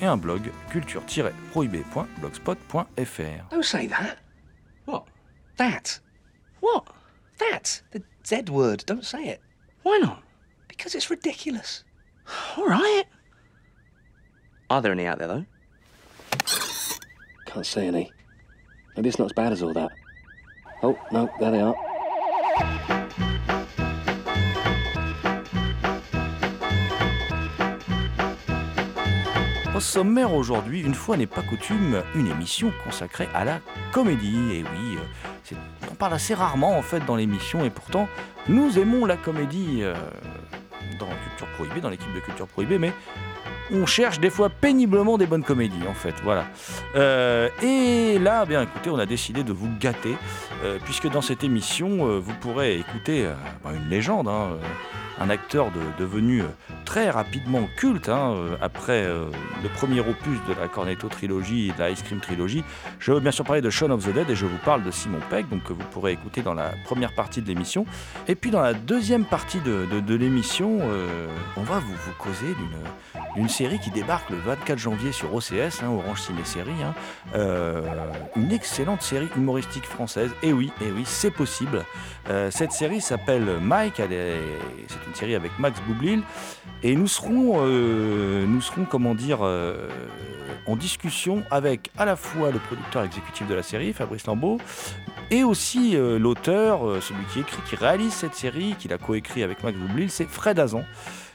et un blog, culture-prohibée.blogspot.fr. Don't say that. What? That. What? That. The Z word. Don't say it. Why not? Because it's ridiculous. All right. Are there any out there, though? Can't see any. Maybe it's not as bad as all that. Oh, no, there they are. Au sommaire aujourd'hui, une fois n'est pas coutume, une émission consacrée à la comédie. Et oui, euh, on parle assez rarement en fait dans l'émission et pourtant nous aimons la comédie euh, dans Culture Prohibée, dans l'équipe de Culture Prohibée, mais on cherche des fois péniblement des bonnes comédies en fait. Voilà. Euh, et là, bien écoutez, on a décidé de vous gâter puisque dans cette émission, vous pourrez écouter bah, une légende. hein, un acteur de- devenu très rapidement culte hein, euh, après euh, le premier opus de la Cornetto trilogie et de la Ice Cream trilogie. Je veux bien sûr parler de Shaun of the Dead et je vous parle de Simon Pegg, donc que vous pourrez écouter dans la première partie de l'émission. Et puis dans la deuxième partie de, l'émission, euh, on va vous, causer d'une série qui débarque le 24 janvier sur OCS, hein, Orange Ciné Série. hein. Une excellente série humoristique française. Et oui, et oui, c'est possible. Cette série s'appelle Mike. C'est une série avec Max Boublil. Et nous serons, euh, nous serons, comment dire, euh, en discussion avec à la fois le producteur exécutif de la série, Fabrice Lambeau, et aussi euh, l'auteur, celui qui écrit, qui réalise cette série, qui l'a coécrit avec Max Boublil, c'est Fred Azan,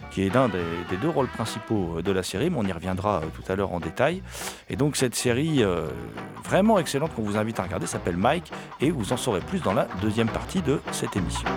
qui est l'un des, deux rôles principaux de la série, mais on y reviendra tout à l'heure en détail. Et donc cette série vraiment excellente qu'on vous invite à regarder s'appelle Mike, et vous en saurez plus dans la deuxième partie de cette émission.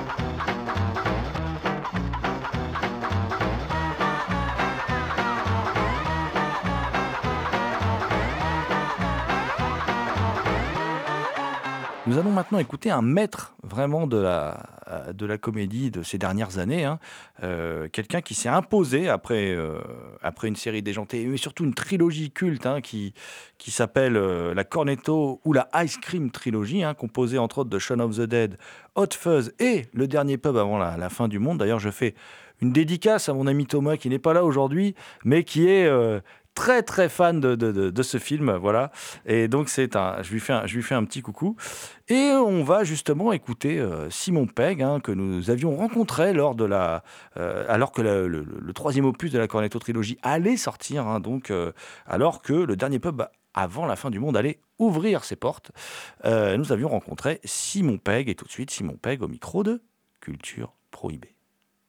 Nous allons maintenant écouter un maître vraiment de la, euh, de la comédie de ces dernières années, hein. Euh, quelqu'un qui s'est imposé après, euh, après une série déjantée, mais surtout une trilogie culte hein, qui, qui s'appelle la Cornetto ou la Ice Cream trilogie, hein, composée entre autres de Shaun of the Dead, Hot Fuzz et Le Dernier Pub avant la, fin du monde. D'ailleurs, je fais une dédicace à mon ami Thomas qui n'est pas là aujourd'hui, mais qui est très très fan de, ce film, voilà. Et donc c'est un, je lui fais un, je lui fais un petit coucou. Et on va justement écouter euh, Simon Pegg, hein, que nous avions rencontré lors de la, euh, alors que le, troisième opus de la Cornetto trilogie allait sortir, hein, donc euh, alors que le dernier pub avant la fin du monde allait ouvrir ses portes. Nous avions rencontré Simon Pegg et tout de suite Simon Pegg au micro de Culture Prohibée.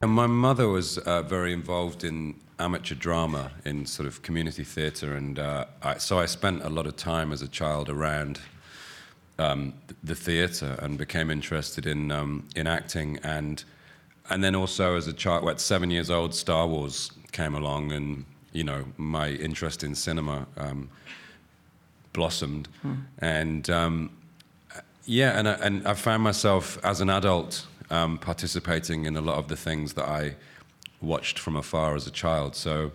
And my mother was uh, very involved in amateur drama in sort of community theatre, and uh, I, so I spent a lot of time as a child around um, the theatre and became interested in um, in acting, and and then also as a child, at seven years old, Star Wars came along, and you know my interest in cinema um, blossomed, and. Um, yeah, and I, and I found myself as an adult um, participating in a lot of the things that I watched from afar as a child. So,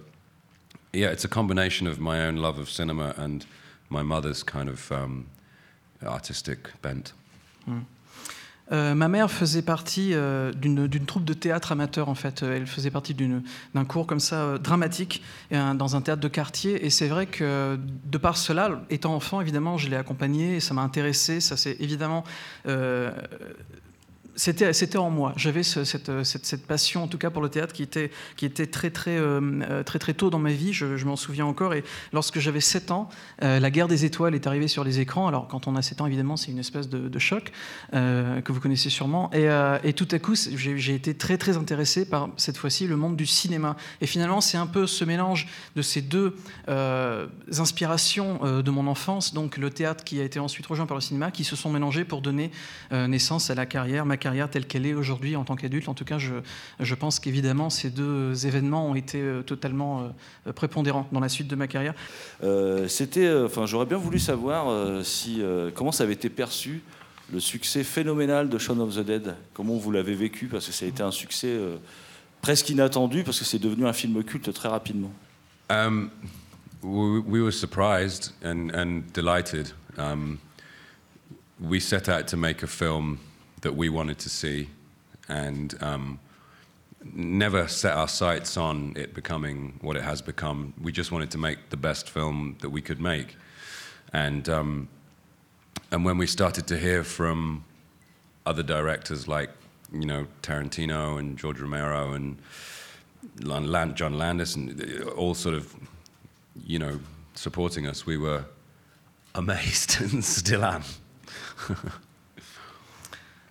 yeah, it's a combination of my own love of cinema and my mother's kind of um, artistic bent. Euh, ma mère faisait partie euh, d'une troupe de théâtre amateur, en fait. Elle faisait partie d'un cours comme ça, euh, dramatique, dans un théâtre de quartier. Et c'est vrai que, de par cela, étant enfant, évidemment, je l'ai accompagnée, et ça m'a intéressé. Ça s'est évidemment euh, c'était, en moi. J'avais euh, cette, passion, en tout cas pour le théâtre, qui était, très, très, euh, euh, très, très tôt dans ma vie. Je, m'en souviens encore. Et lorsque j'avais 7 ans, La guerre des étoiles est arrivée sur les écrans. Alors, quand on a 7 ans, évidemment, c'est une espèce de, choc que vous connaissez sûrement. Et, tout à coup, j'ai, été très, très intéressé par, cette fois-ci, le monde du cinéma. Et finalement, c'est un peu ce mélange de ces deux inspirations de mon enfance, donc le théâtre qui a été ensuite rejoint par le cinéma, qui se sont mélangés pour donner naissance à la carrière, ma carrière telle qu'elle est aujourd'hui en tant qu'adulte. En tout cas, je, je pense qu'évidemment, ces deux événements ont été euh, totalement euh, prépondérants dans la suite de ma carrière. Euh, C'était, enfin, j'aurais bien voulu savoir si comment ça avait été perçu le succès phénoménal de Shaun of the Dead. Comment vous l'avez vécu parce que ça a été un succès euh, presque inattendu parce que c'est devenu un film culte très rapidement. Um, we, we were surprised and, and delighted. Um, we set out to make a film that we wanted to see and um, never set our sights on it becoming what it has become. We just wanted to make the best film that we could make. And, um, and when we started to hear from other directors like, you know, Tarantino and George Romero and John Landis and uh, all sort of, you know, supporting us, we were amazed and still am.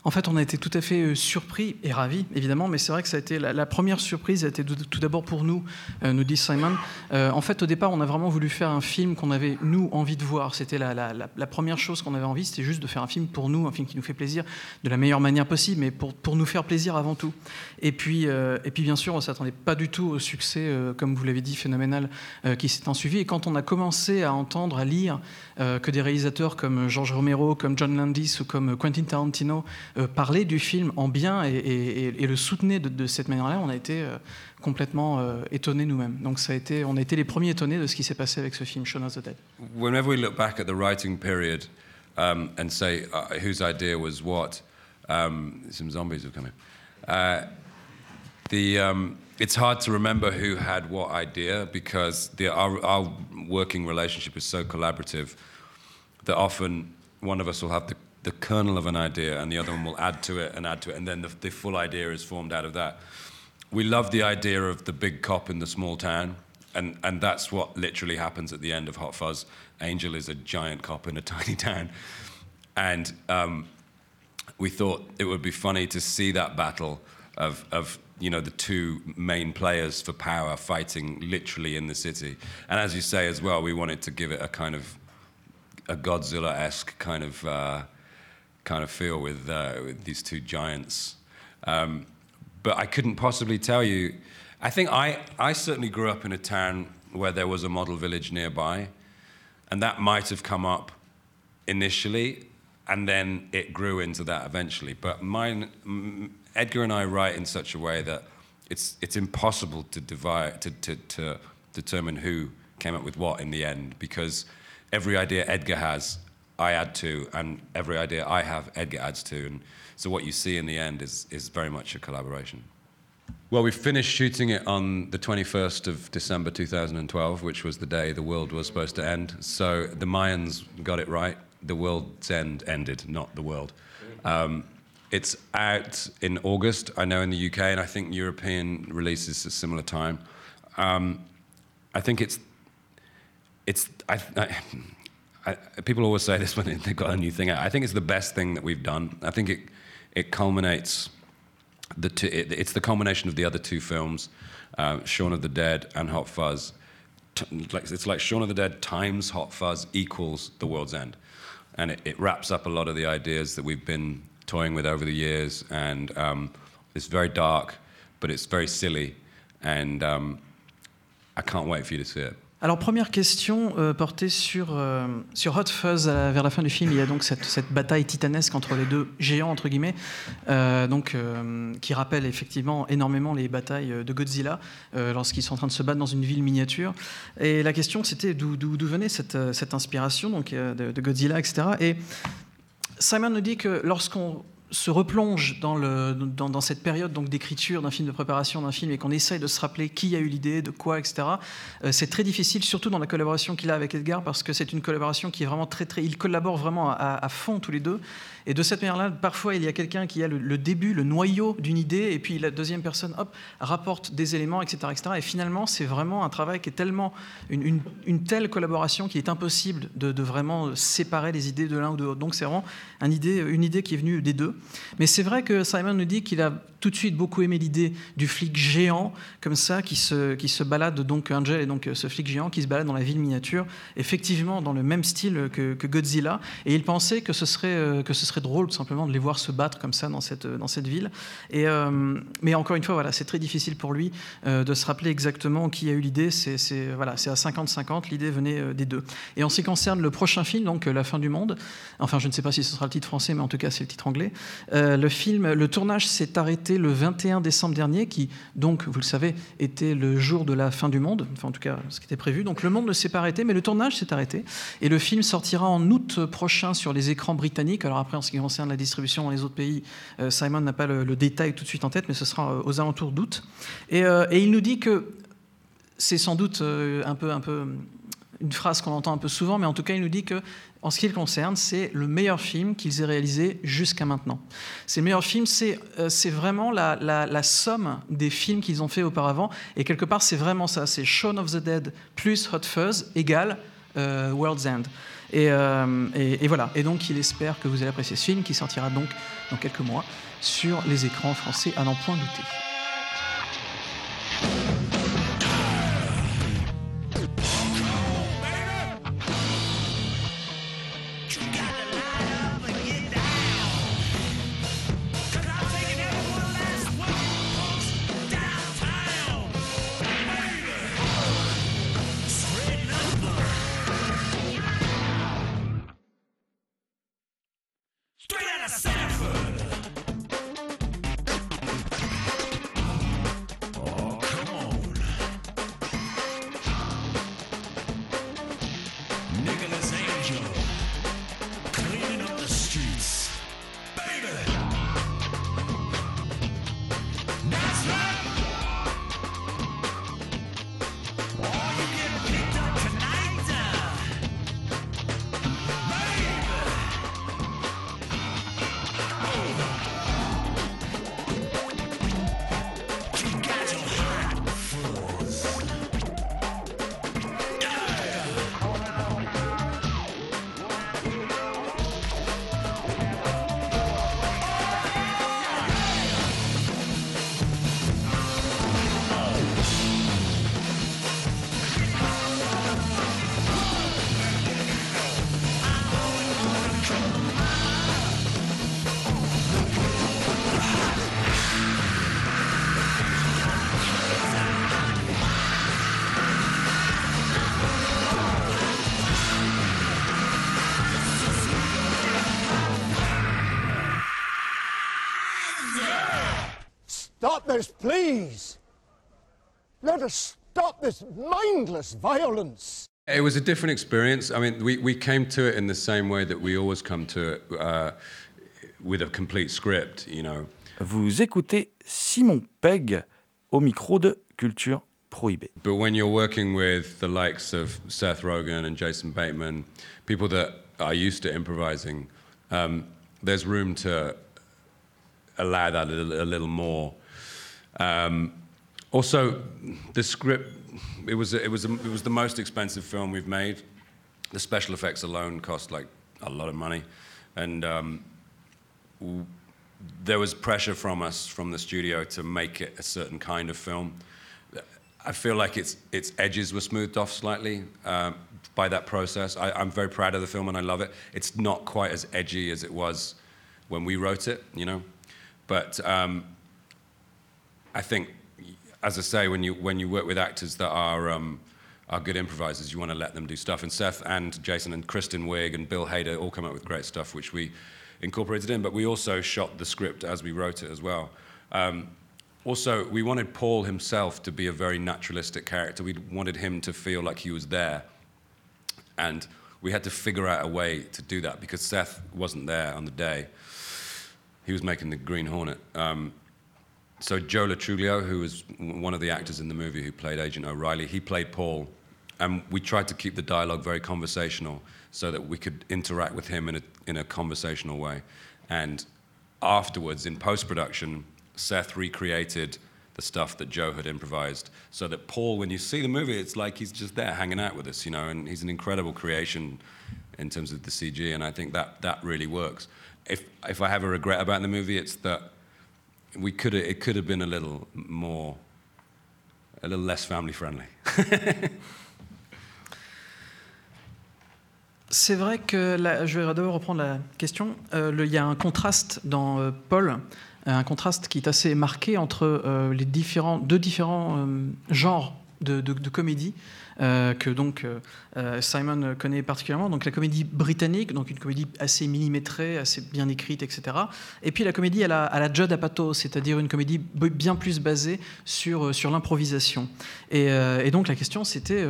En fait, on a été tout à fait euh, surpris et ravis, évidemment, mais c'est vrai que ça a été la, première surprise a été tout d'abord pour nous, euh, nous dit Simon. Euh, en fait, au départ, on a vraiment voulu faire un film qu'on avait nous envie de voir. C'était la, la- première chose qu'on avait envie, c'était juste de faire un film pour nous, un film qui nous fait plaisir de la meilleure manière possible, mais pour, nous faire plaisir avant tout. Et puis, et puis bien sûr, on s'attendait pas du tout au succès, comme vous l'avez dit, phénoménal qui s'est ensuivi. Et quand on a commencé à entendre, à lire que des réalisateurs comme George Romero, comme John Landis ou comme Quentin Tarantino euh, parlaient du film en bien et, le soutenaient de, cette manière-là, on a été euh, complètement euh, étonnés nous-mêmes. Donc ça a été, on a été les premiers étonnés de ce qui s'est passé avec ce film, Shaun of the Dead. Whenever we look back at the writing period um, and say uh, whose idea was what, um, some zombies have come it's hard to remember who had what idea because the, our, our working relationship is so collaborative that often one of us will have the, the kernel of an idea and the other one will add to it and add to it and then the, the full idea is formed out of that. We love the idea of the big cop in the small town and, and that's what literally happens at the end of Hot Fuzz. Angel is a giant cop in a tiny town. And um, we thought it would be funny to see that battle of, of you know the two main players for power fighting literally in the city. And as you say as well, we wanted to give it a kind of a Godzilla-esque kind of uh, kind of feel with, uh, with these two giants. Um, but I couldn't possibly tell you. I think I, I certainly grew up in a town where there was a model village nearby, and that might have come up initially, and then it grew into that eventually. But mine, Edgar and I write in such a way that it's it's impossible to divide to, to, to determine who came up with what in the end because every idea Edgar has, I add to, and every idea I have, Edgar adds to, and so what you see in the end is is very much a collaboration. Well, we finished shooting it on the 21st of December 2012, which was the day the world was supposed to end. So the Mayans got it right. The world's end ended, not the world. Um, it's out in August, I know in the UK, and I think European releases a similar time. Um, I think it's it's I, I, I, people always say this when they've got a new thing out. I think it's the best thing that we've done. I think it it culminates the two, it, it's the combination of the other two films, uh, Shaun of the Dead and Hot Fuzz. T- like, it's like Shaun of the Dead times Hot Fuzz equals The World's End, and it, it wraps up a lot of the ideas that we've been toying with over the years. And um, it's very dark, but it's very silly, and um, I can't wait for you to see it. Alors première question euh, portée sur, euh, sur Hot Fuzz la- vers la fin du film. Il y a donc cette, cette bataille titanesque entre les deux géants entre guillemets, euh, donc euh, qui rappelle effectivement énormément les batailles de Godzilla euh, lorsqu'ils sont en train de se battre dans une ville miniature. Et la question c'était d'où venait cette, euh, cette inspiration donc euh, de, de Godzilla, etc. Et Simon nous dit que lorsqu'on se replonge dans, cette période donc d'écriture d'un film, de préparation d'un film, et qu'on essaye de se rappeler qui a eu l'idée, de quoi, etc., euh, c'est très difficile, surtout dans la collaboration qu'il a avec Edgar, parce que c'est une collaboration qui est vraiment très, très... Ils collaborent vraiment à, fond tous les deux. Et de cette manière-là, parfois, il y a quelqu'un qui a le, début, le noyau d'une idée, et puis la deuxième personne, hop, rapporte des éléments, etc. etc. Et finalement, c'est vraiment un travail qui est tellement... Une, une, telle collaboration qu'il est impossible de, de, vraiment séparer les idées de l'un ou de l'autre. Donc c'est vraiment une idée, une idée qui est venue des deux. Mais c'est vrai que Simon nous dit qu'il a tout de suite beaucoup aimé l'idée du flic géant, comme ça, qui se, qui se balade, donc Angel et donc ce flic géant qui se balade dans la ville miniature, effectivement dans le même style que, Godzilla. Et il pensait que ce, serait, que ce serait drôle tout simplement de les voir se battre comme ça dans cette, dans cette ville. Et, euh, mais encore une fois, voilà, c'est très difficile pour lui euh, de se rappeler exactement qui a eu l'idée. C'est voilà, à 50-50, l'idée venait euh, des deux. Et en ce qui concerne le prochain film, donc La fin du monde, enfin je ne sais pas si ce sera le titre français, mais en tout cas c'est le titre anglais, euh, le film, le tournage s'est arrêté le 21 décembre dernier, qui donc, vous le savez, était le jour de la fin du monde, enfin en tout cas ce qui était prévu. Donc le monde ne s'est pas arrêté, mais le tournage s'est arrêté. Et le film sortira en août prochain sur les écrans britanniques. Alors après, en ce qui concerne la distribution dans les autres pays, euh, Simon n'a pas le, détail tout de suite en tête, mais ce sera euh, aux alentours d'août. Et, et, il nous dit que c'est sans doute un peu, un peu une phrase qu'on entend un peu souvent, mais en tout cas, il nous dit que en ce qui le concerne, c'est le meilleur film qu'ils aient réalisé jusqu'à maintenant. C'est le meilleur film, c'est euh, vraiment la, somme des films qu'ils ont fait auparavant. Et quelque part, c'est vraiment ça. C'est Shaun of the Dead plus Hot Fuzz égale euh, World's End. Euh, et, voilà. Et donc, il espère que vous allez apprécier ce film qui sortira donc dans quelques mois sur les écrans français à n'en point douter. Stop this, please! Let us stop this mindless violence! It was a different experience. I mean, we, we came to it in the same way that we always come to it, uh, with a complete script, you know. Vous écoutez Simon Pegg au micro de Culture Prohibée. But when you're working with the likes of Seth Rogen and Jason Bateman, people that are used to improvising, um, there's room to allow that a little, a little more. Um, also, the script it was it was it was the most expensive film we've made. The special effects alone cost like a lot of money, and um, w- there was pressure from us from the studio to make it a certain kind of film. I feel like its its edges were smoothed off slightly uh, by that process. I, I'm very proud of the film and I love it. It's not quite as edgy as it was when we wrote it, you know, but. Um, I think, as I say, when you when you work with actors that are um, are good improvisers, you want to let them do stuff. And Seth and Jason and Kristen Wiig and Bill Hader all come up with great stuff, which we incorporated in. But we also shot the script as we wrote it as well. Um, also, we wanted Paul himself to be a very naturalistic character. We wanted him to feel like he was there, and we had to figure out a way to do that because Seth wasn't there on the day. he was making the Green Hornet. Um, so Joe Latruglio, who was one of the actors in the movie who played Agent O'Reilly, he played Paul, and we tried to keep the dialogue very conversational so that we could interact with him in a, in a conversational way. And afterwards, in post production, Seth recreated the stuff that Joe had improvised so that Paul, when you see the movie, it's like he's just there hanging out with us, you know, and he's an incredible creation in terms of the CG, and I think that, that really works. If, if I have a regret about the movie, it's that we could it could have been a little more, a little less family friendly. C'est vrai que je vais d'abord reprendre la question. Euh, il y a un contraste dans euh, Paul, euh, un contraste qui est assez marqué entre les différents, deux différents genres de, comédie euh, que donc euh, euh, Simon connaît particulièrement. Donc la comédie britannique, donc une comédie assez millimétrée, assez bien écrite, etc. Et puis la comédie à la, à la Judd Apatow, c'est-à-dire une comédie bien plus basée sur, sur l'improvisation. Et, et donc la question c'était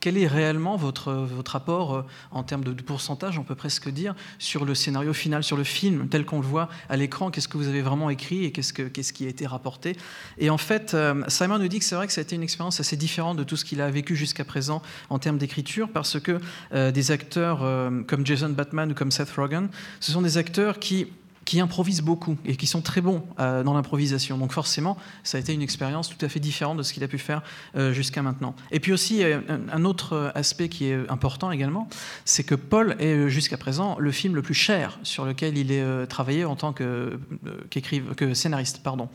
quel est réellement votre, votre rapport euh, en termes de, pourcentage, on peut presque dire, sur le scénario final, sur le film tel qu'on le voit à l'écran? Qu'est-ce que vous avez vraiment écrit et qu'est-ce, que, qu'est-ce qui a été rapporté? Et en fait, euh, Simon nous dit que c'est vrai que ça a été une expérience assez différente de tout ce qu'il a vécu jusqu'à présent en termes d'écriture, parce que euh, des acteurs comme Jason Batman ou comme Seth Rogen, ce sont des acteurs qui qui improvisent beaucoup et qui sont très bons euh, dans l'improvisation. Donc forcément, ça a été une expérience tout à fait différente de ce qu'il a pu faire euh, jusqu'à maintenant. Et puis aussi, euh, un, autre aspect qui est important également, c'est que Paul est jusqu'à présent le film le plus cher sur lequel il est travaillé en tant que, que scénariste, pardon,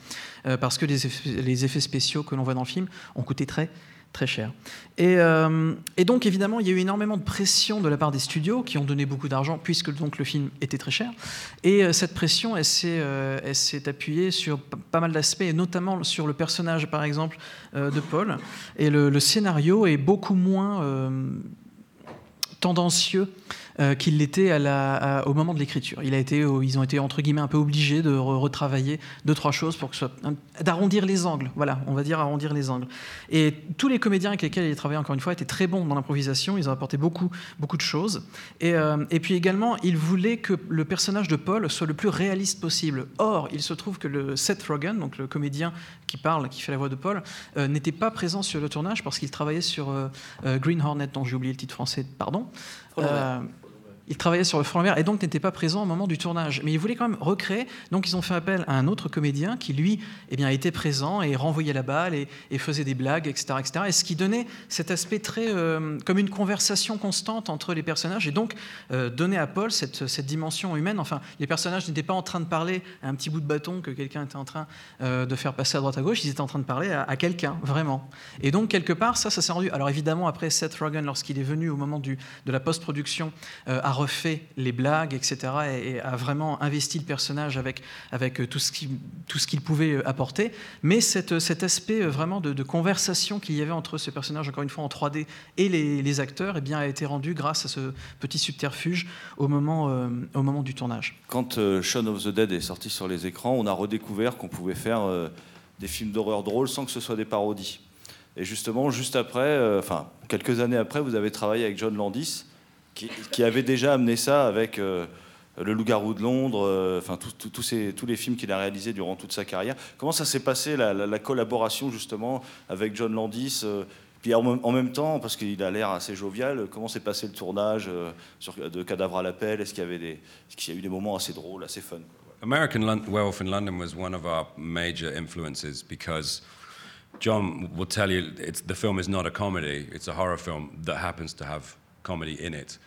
parce que les effets, les effets spéciaux que l'on voit dans le film ont coûté très très cher. Et, euh, et donc évidemment, il y a eu énormément de pression de la part des studios qui ont donné beaucoup d'argent puisque donc le film était très cher. Et euh, cette pression, elle s'est, euh, appuyée sur pas mal d'aspects, et notamment sur le personnage, par exemple, euh, de Paul. Et le, scénario est beaucoup moins tendancieux euh, qu'il l'était au moment de l'écriture. Il euh, ils ont été entre guillemets un peu obligés de re- retravailler deux trois choses pour que ce soit d'arrondir les angles. Voilà, on va dire arrondir les angles. Et tous les comédiens avec lesquels il a travaillé encore une fois étaient très bons dans l'improvisation. Ils ont apporté beaucoup beaucoup de choses. Et, euh, et puis également, il voulait que le personnage de Paul soit le plus réaliste possible. Or, il se trouve que le Seth Rogen, donc le comédien qui parle, qui fait la voix de Paul, euh, n'était pas présent sur le tournage parce qu'il travaillait sur Green Hornet, dont j'ai oublié le titre français, pardon. Euh, il travaillait sur le vert et donc n'était pas présent au moment du tournage. Mais il voulait quand même recréer. Donc ils ont fait appel à un autre comédien qui, lui, eh bien, était présent et renvoyait la balle et, faisait des blagues, etc., etc. Et ce qui donnait cet aspect très euh, comme une conversation constante entre les personnages et donc euh, donnait à Paul cette, cette dimension humaine. Enfin, les personnages n'étaient pas en train de parler à un petit bout de bâton que quelqu'un était en train euh, de faire passer à droite à gauche. Ils étaient en train de parler à, à quelqu'un, vraiment. Et donc, quelque part, ça, ça s'est rendu. Alors évidemment, après Seth Rogen, lorsqu'il est venu au moment du, de la post-production, a refait les blagues, etc., et, a vraiment investi le personnage avec, avec euh, tout ce qu'il pouvait euh, apporter. Mais cette, cet aspect euh, vraiment de, conversation qu'il y avait entre ce personnage, encore une fois en 3D, et les, les acteurs, eh bien, a été rendu grâce à ce petit subterfuge au moment, euh, au moment du tournage. Quand euh, Shaun of the Dead est sorti sur les écrans, on a redécouvert qu'on pouvait faire euh, des films d'horreur drôles sans que ce soit des parodies. Et justement, juste après, euh, enfin, quelques années après, vous avez travaillé avec John Landis, qui, avait déjà amené ça avec euh, Le Loup-garou de Londres, euh, enfin, tous- les films qu'il a réalisés durant toute sa carrière. Comment ça s'est passé, la, la- la collaboration, justement, avec John Landis euh, puis en, même- temps, parce qu'il a l'air assez jovial, comment s'est passé le tournage de Cadavre à l'appel Est-ce qu'il y avait des, est-ce qu'il y a eu des moments assez drôles, assez fun American Werewolf in London was one of our major influences because John will tell you it's, the film is not a comedy, it's a horror film that happens to have comedy in it.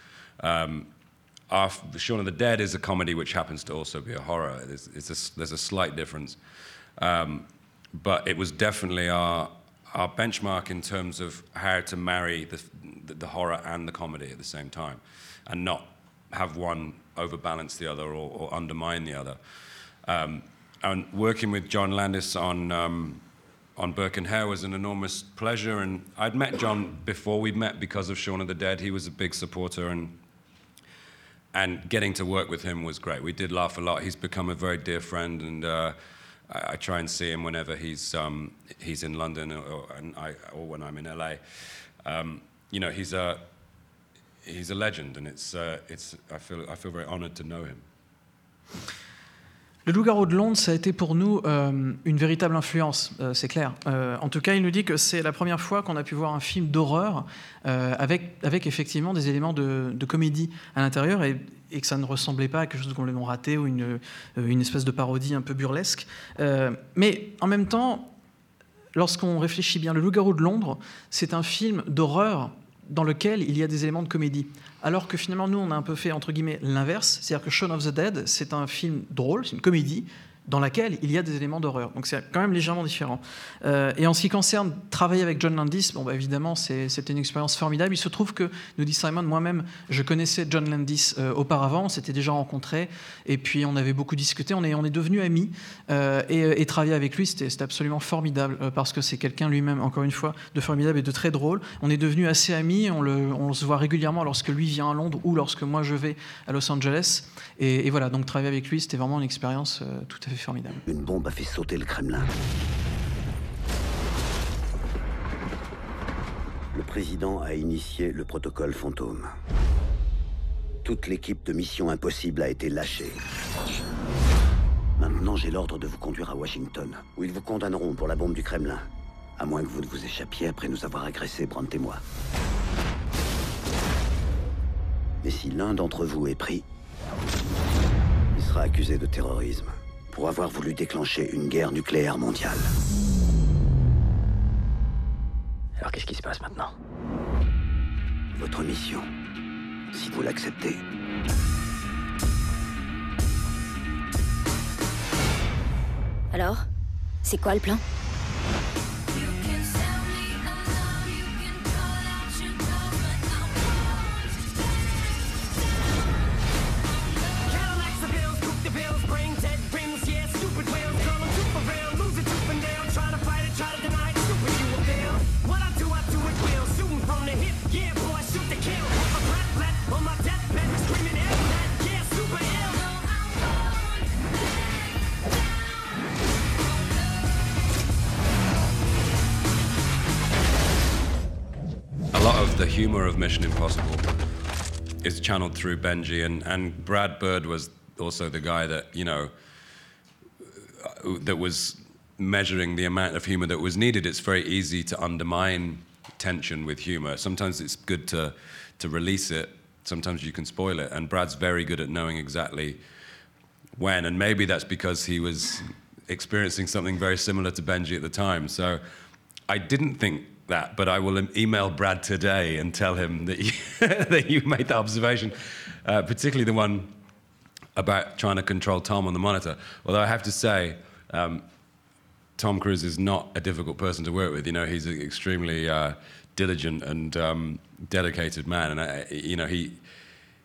Um, Shaun of the Dead is a comedy which happens to also be a horror. There's, it's a there's a slight difference. Um, but it was definitely our, our benchmark in terms of how to marry the, the, the horror and the comedy at the same time and not have one overbalance the other or, or undermine the other. Um, and working with John Landis on, um, on Burke and Hare was an enormous pleasure. And I'd met John before we'd met because of Shaun of the Dead. He was a big supporter and and getting to work with him was great. We did laugh a lot. He's become a very dear friend, and uh, I, I try and see him whenever he's um, he's in London or, I, or when I'm in LA. Um, you know, he's a he's a legend, and it's uh, it's I feel I feel very honoured to know him. Le Loup-garou de Londres, ça a été pour nous euh, une véritable influence, euh, c'est clair. Euh, en tout cas, il nous dit que c'est la première fois qu'on a pu voir un film d'horreur avec, avec effectivement des éléments de, comédie à l'intérieur et, que ça ne ressemblait pas à quelque chose de complètement raté ou une, une espèce de parodie un peu burlesque. Mais en même temps, lorsqu'on réfléchit bien, Le Loup-garou de Londres, c'est un film d'horreur dans lequel il y a des éléments de comédie. Alors que finalement, nous, on a un peu fait, entre guillemets, l'inverse. C'est-à-dire que Shaun of the Dead, c'est un film drôle, c'est une comédie, dans laquelle il y a des éléments d'horreur. Donc c'est quand même légèrement différent. Euh, et en ce qui concerne travailler avec John Landis, bon, bah, évidemment, c'était une expérience formidable. Il se trouve que, nous dit Simon, moi-même, je connaissais John Landis euh, auparavant, on s'était déjà rencontrés, et puis on avait beaucoup discuté, on est, on est devenus amis, euh, et, et travailler avec lui, c'était absolument formidable, parce que c'est quelqu'un lui-même, encore une fois, de formidable et de très drôle. On est devenus assez amis, on, le, on se voit régulièrement lorsque lui vient à Londres ou lorsque moi je vais à Los Angeles. Et, voilà, donc travailler avec lui, c'était vraiment une expérience tout à fait Une bombe a fait sauter le Kremlin. Le président a initié le protocole fantôme. Toute l'équipe de Mission Impossible a été lâchée. Maintenant, j'ai l'ordre de vous conduire à Washington, où ils vous condamneront pour la bombe du Kremlin. À moins que vous ne vous échappiez après nous avoir agressés, Brandt et moi. Mais si l'un d'entre vous est pris, il sera accusé de terrorisme pour avoir voulu déclencher une guerre nucléaire mondiale. Alors qu'est-ce qui se passe maintenant? Votre mission, si vous l'acceptez, Alors C'est quoi le plan? The humor of Mission Impossible is channeled through Benji, and, and Brad Bird was also the guy that, you know, that was measuring the amount of humor that was needed. It's very easy to undermine tension with humor. Sometimes it's good to, to release it, sometimes you can spoil it. And Brad's very good at knowing exactly when, and maybe that's because he was experiencing something very similar to Benji at the time. So I didn't think that, but I will email Brad today and tell him that you, that you made that observation, uh, particularly the one about trying to control Tom on the monitor. Although I have to say, um, Tom Cruise is not a difficult person to work with. You know, he's an extremely uh, diligent and um, dedicated man, and I, you know he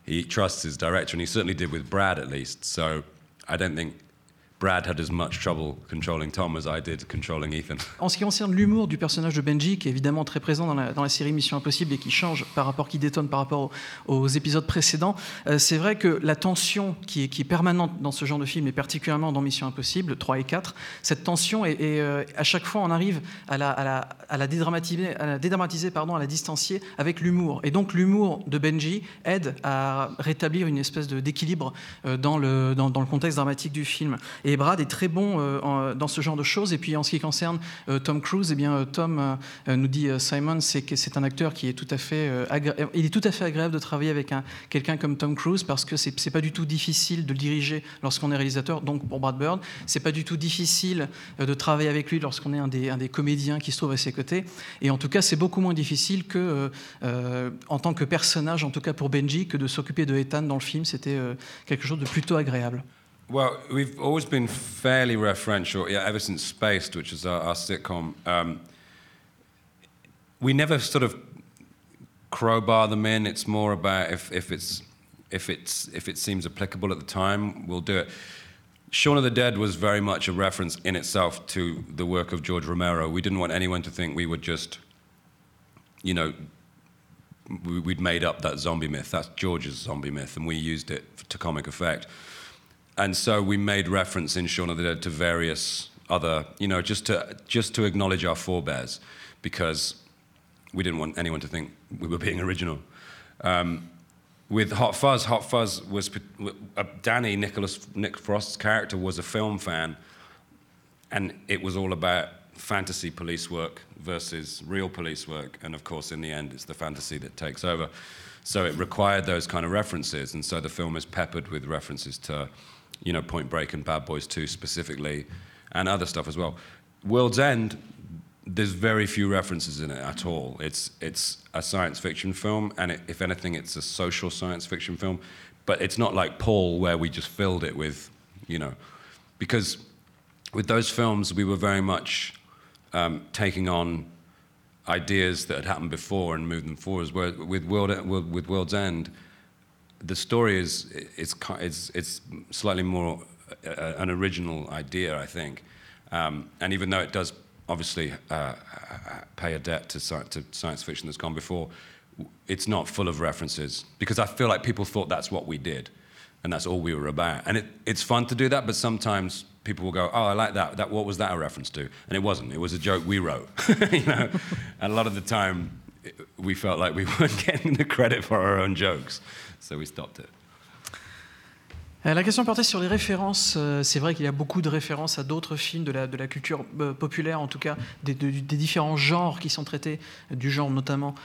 he trusts his director, and he certainly did with Brad at least. So I don't think Brad had as much trouble controlling Tom as I did controlling Ethan. En ce qui concerne l'humour du personnage de Benji, qui est évidemment très présent dans la, série Mission Impossible et qui change par rapport, qui détonne par rapport aux, épisodes précédents, euh, c'est vrai que la tension qui est, permanente dans ce genre de film, et particulièrement dans Mission Impossible 3 et 4, cette tension, est, euh, à chaque fois, on arrive à la, dédramatiser, à la, pardon, à la distancier avec l'humour. Et donc l'humour de Benji aide à rétablir une espèce d'équilibre euh, dans, le, contexte dramatique du film. Brad est très bon euh, dans ce genre de choses. Et puis en ce qui concerne euh, Tom Cruise, eh bien, euh, Tom nous dit Simon, c'est c'est un acteur qui est tout à fait, agré- euh, il est tout à fait agréable de travailler avec un, quelqu'un comme Tom Cruise parce que c'est pas du tout difficile de le diriger lorsqu'on est réalisateur. Donc pour Brad Bird, c'est pas du tout difficile de travailler avec lui lorsqu'on est un des, un des comédiens qui se trouve à ses côtés. Et en tout cas, c'est beaucoup moins difficile que en tant que personnage, en tout cas pour Benji, que de s'occuper de Ethan dans le film. C'était quelque chose de plutôt agréable. Well, we've always been fairly referential, yeah, ever since Spaced, which is our, our sitcom. Um, we never sort of crowbar them in. It's more about if, if it's if it's if it seems applicable at the time, we'll do it. Shaun of the Dead was very much a reference in itself to the work of George Romero. We didn't want anyone to think we would just, you know, we- we'd made up that zombie myth. That's George's zombie myth, and we used it to comic effect. And so we made reference in Shaun of the Dead to various other, you know, just to just to acknowledge our forebears, because we didn't want anyone to think we were being original. Um, with Hot Fuzz, Hot Fuzz was uh, Danny Nicholas Nick Frost's character was a film fan, and it was all about fantasy police work versus real police work, and of course, in the end, it's the fantasy that takes over. So it required those kind of references, and so the film is peppered with references to, you know, Point Break and Bad Boys 2 specifically, and other stuff as well. World's End, there's very few references in it at all. It's it's a science fiction film, and it, if anything, it's a social science fiction film. But it's not like Paul, where we just filled it with, you know, because with those films we were very much um, taking on ideas that had happened before and moved them forward. With World with World's End, the story is it's it's, it's slightly more uh, an original idea, I think. Um, and even though it does obviously uh, pay a debt to, to science fiction that's gone before, it's not full of references because I feel like people thought that's what we did and that's all we were about. And it, it's fun to do that, but sometimes people will go, "Oh, I like that. That what was that a reference to?" And it wasn't. It was a joke we wrote. you know, and a lot of the time, we felt like we weren't getting the credit for our own jokes, so we stopped it. Euh, la question portait sur les références. Euh, c'est vrai qu'il y a beaucoup de références à d'autres films de la, culture euh, populaire, en tout cas des, différents genres qui sont traités, du genre notamment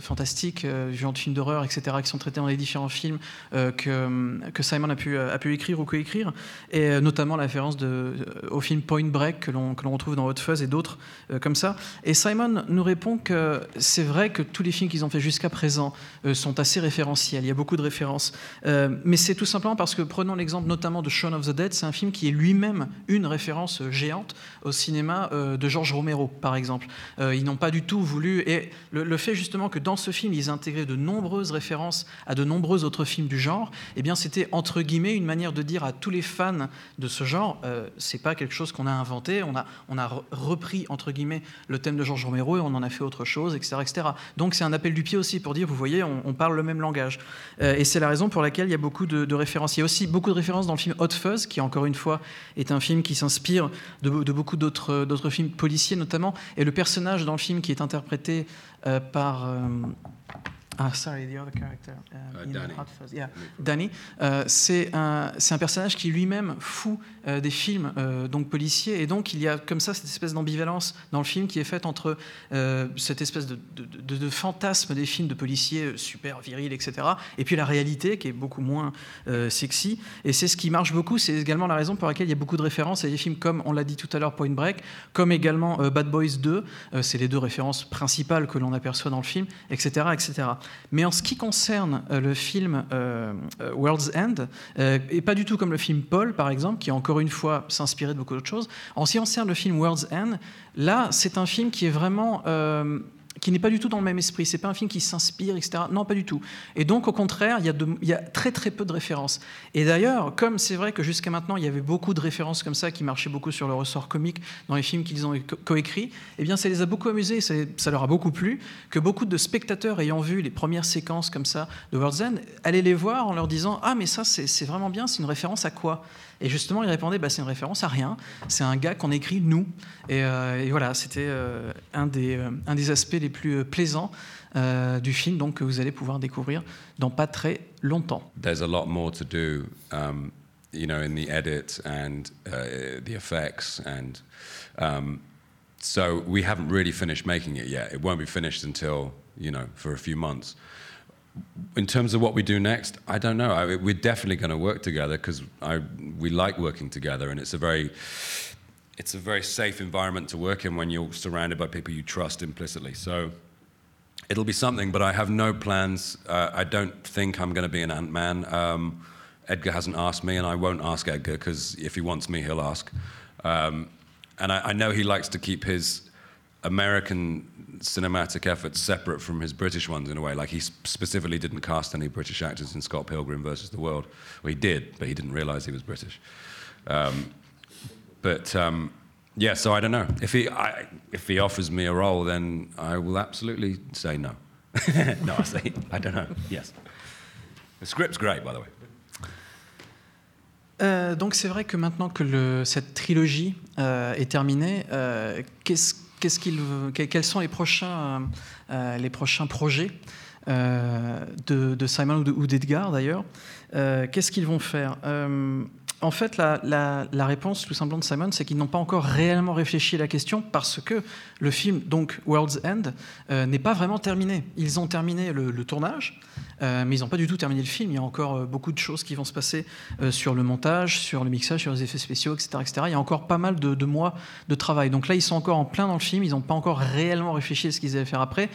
fantastique, du genre de films d'horreur, etc., qui sont traités dans les différents films que, que, Simon a pu, écrire ou coécrire, et notamment la référence au film Point Break que l'on retrouve dans Hot Fuzz et d'autres comme ça. Et Simon nous répond que c'est vrai que tous les films qu'ils ont fait jusqu'à présent sont assez référentiels. Il y a beaucoup de références, mais c'est tout simplement simplement parce que prenons l'exemple notamment de Shaun of the Dead, c'est un film qui est lui-même une référence géante au cinéma euh, de George Romero, par exemple. Euh, ils n'ont pas du tout voulu, et le, fait justement que dans ce film, ils intégraient de nombreuses références à de nombreux autres films du genre, eh bien c'était entre guillemets une manière de dire à tous les fans de ce genre, euh, c'est pas quelque chose qu'on a inventé, on a, on a repris entre guillemets le thème de George Romero et on en a fait autre chose, etc. etc. Donc c'est un appel du pied aussi pour dire, vous voyez, on, parle le même langage. et c'est la raison pour laquelle il y a beaucoup de, de références il y a aussi beaucoup de références dans le film Hot Fuzz, qui encore une fois est un film qui s'inspire de, beaucoup d'autres films policiers notamment. Et le personnage dans le film qui est interprété euh, par... Euh, ah, sorry, the other character. Uh, uh, Danny. Yeah. Danny. Euh, c'est un, un, personnage qui lui-même fout euh, des films euh, donc policiers, et donc il y a comme ça cette espèce d'ambivalence dans le film qui est faite entre euh, cette espèce de, de, de, fantasme des films de policiers super virils, etc., et puis la réalité qui est beaucoup moins sexy. Et c'est ce qui marche beaucoup. C'est également la raison pour laquelle il y a beaucoup de références à des films comme, on l'a dit tout à l'heure, Point Break, comme également Bad Boys 2. c'est les deux références principales que l'on aperçoit dans le film, etc., etc. Mais en ce qui concerne euh, le film euh, euh, World's End, et pas du tout comme le film Paul, par exemple, qui encore une fois s'inspirait de beaucoup d'autres choses, en ce qui concerne le film World's End, là, c'est un film qui est vraiment qui n'est pas du tout dans le même esprit. C'est pas un film qui s'inspire, etc. Non, pas du tout. Et donc, au contraire, il y, a très très peu de références. Et d'ailleurs, comme c'est vrai que jusqu'à maintenant, il y avait beaucoup de références comme ça qui marchaient beaucoup sur le ressort comique dans les films qu'ils ont coécrits, eh bien, ça les a beaucoup amusés, ça, leur a beaucoup plu, que beaucoup de spectateurs ayant vu les premières séquences comme ça de World's End allaient les voir en leur disant Ah, mais ça, c'est vraiment bien, c'est une référence à quoi? Et justement, il répondait bah, c'est une référence à rien, c'est un gars qu'on écrit nous. Et, euh, voilà, c'était euh, un, des, euh, un des aspects les plus plaisants du film, donc que vous allez pouvoir découvrir dans pas très longtemps. There's a lot more to do, um, you know, in the edit and uh, the effects and. Um, so we haven't really finished making it yet. It won't be finished until, you know, for a few months. In terms of what we do next, I don't know. I, we're definitely going to work together because we like working together, and it's a very it's a very safe environment to work in when you're surrounded by people you trust implicitly. So it'll be something, but I have no plans. Uh, I don't think I'm going to be an Ant Man. Um, Edgar hasn't asked me, and I won't ask Edgar because if he wants me, he'll ask. Um, and I, I know he likes to keep his American cinematic efforts separate from his British ones in a way. Like he specifically didn't cast any British actors in Scott Pilgrim versus the World. Well, he did, but he didn't realize he was British. Um, but um, yeah, so I don't know. If he I, if he offers me a role, then I will absolutely say no. no, I say I don't know. Yes. The script's great, by the way. Euh, donc c'est vrai que maintenant que le, cette trilogie euh, est terminée, euh, qu'est-ce quels sont les prochains, euh, prochains projets de, de, Simon ou d'Edgar d'ailleurs. Qu'est-ce qu'ils vont faire? En fait, la, réponse tout simplement de Simon, c'est qu'ils n'ont pas encore réellement réfléchi à la question parce que le film, donc World's End, euh, n'est pas vraiment terminé. Ils ont terminé le, tournage, euh, mais ils n'ont pas du tout terminé le film. Il y a encore euh, beaucoup de choses qui vont se passer sur le montage, sur le mixage, sur les effets spéciaux, etc. etc. Il y a encore pas mal de, de, mois de travail. Donc là, ils sont encore en plein dans le film. Ils n'ont pas encore réellement réfléchi à ce qu'ils allaient faire après.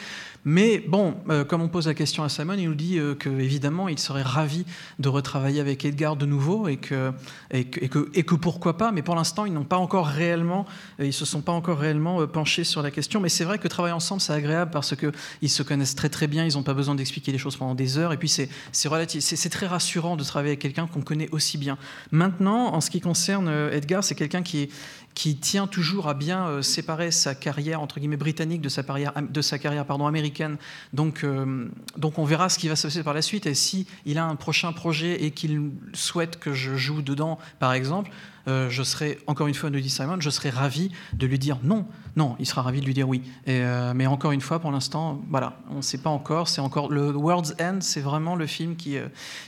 Mais bon, comme on pose la question à Simon, il nous dit qu'évidemment, il serait ravi de retravailler avec Edgar de nouveau et que et que, et que, pourquoi pas, mais pour l'instant, ils n'ont pas encore réellement, euh, ils se sont pas encore réellement euh, penchés sur la question. Mais c'est vrai que travailler ensemble, c'est agréable parce qu'ils se connaissent très très bien, ils n'ont pas besoin d'expliquer les choses pendant des heures, et puis c'est très rassurant de travailler avec quelqu'un qu'on connaît aussi bien. Maintenant, en ce qui concerne euh, Edgar, c'est quelqu'un qui qui tient toujours à bien euh, séparer sa carrière entre guillemets britannique de sa carrière, de sa carrière pardon, américaine. Donc, euh, donc on verra ce qui va se passer par la suite. Et si il a un prochain projet et qu'il souhaite que je joue dedans, par exemple, euh, je serai encore une fois, nous dit Simon, je serai ravi de lui dire non. Non, il sera ravi de lui dire oui. Mais encore une fois, pour l'instant, voilà, on ne sait pas encore. C'est encore le World's End, c'est vraiment le film qui,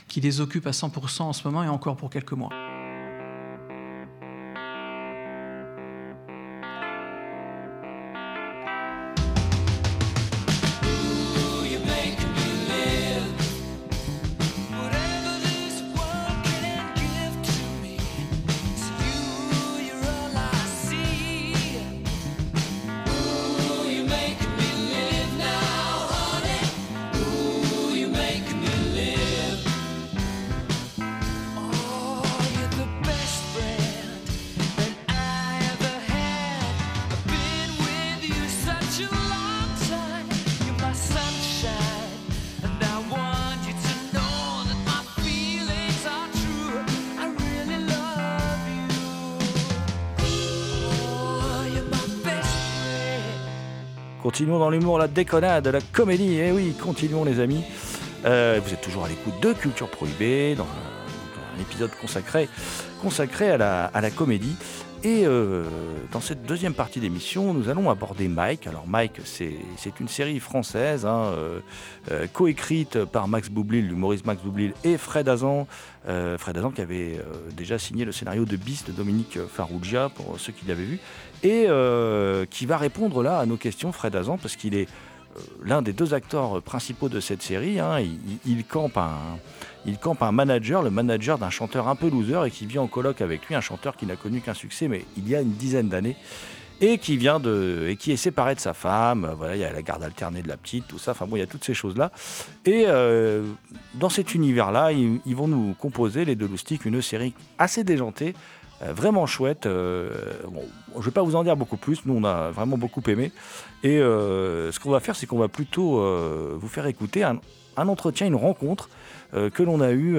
qui les occupe à 100% en ce moment et encore pour quelques mois. Continuons dans l'humour, la déconnade, la comédie. Eh oui, continuons les amis. Euh, vous êtes toujours à l'écoute de Culture Prohibée, dans un, épisode consacré, à la, comédie. Et euh, dans cette deuxième partie d'émission, nous allons aborder Mike. Alors Mike, c'est une série française, hein, euh, coécrite par Max Boublil, l'humoriste Max Boublil, et Fred Azan. Fred Azan qui avait déjà signé le scénario de Bis de Dominique Farrugia, pour ceux qui l'avaient vu et euh, qui va répondre là à nos questions, Fred Azan, parce qu'il est euh, l'un des deux acteurs principaux de cette série. Hein. Il, campe un, il campe un manager, le manager d'un chanteur un peu loser et qui vit en colloque avec lui, un chanteur qui n'a connu qu'un succès, mais il y a une dizaine d'années. Et qui vient de et qui est séparé de sa femme. Voilà, il y a la garde alternée de la petite, tout ça. Enfin bon, il y a toutes ces choses là. Et euh, dans cet univers-là, ils, ils, vont nous composer les deux loustiques une série assez déjantée euh, vraiment chouette. Euh, je ne vais pas vous en dire beaucoup plus, nous on a vraiment beaucoup aimé. Et euh, ce qu'on va faire, c'est qu'on va plutôt vous faire écouter un, entretien, une rencontre que l'on a eu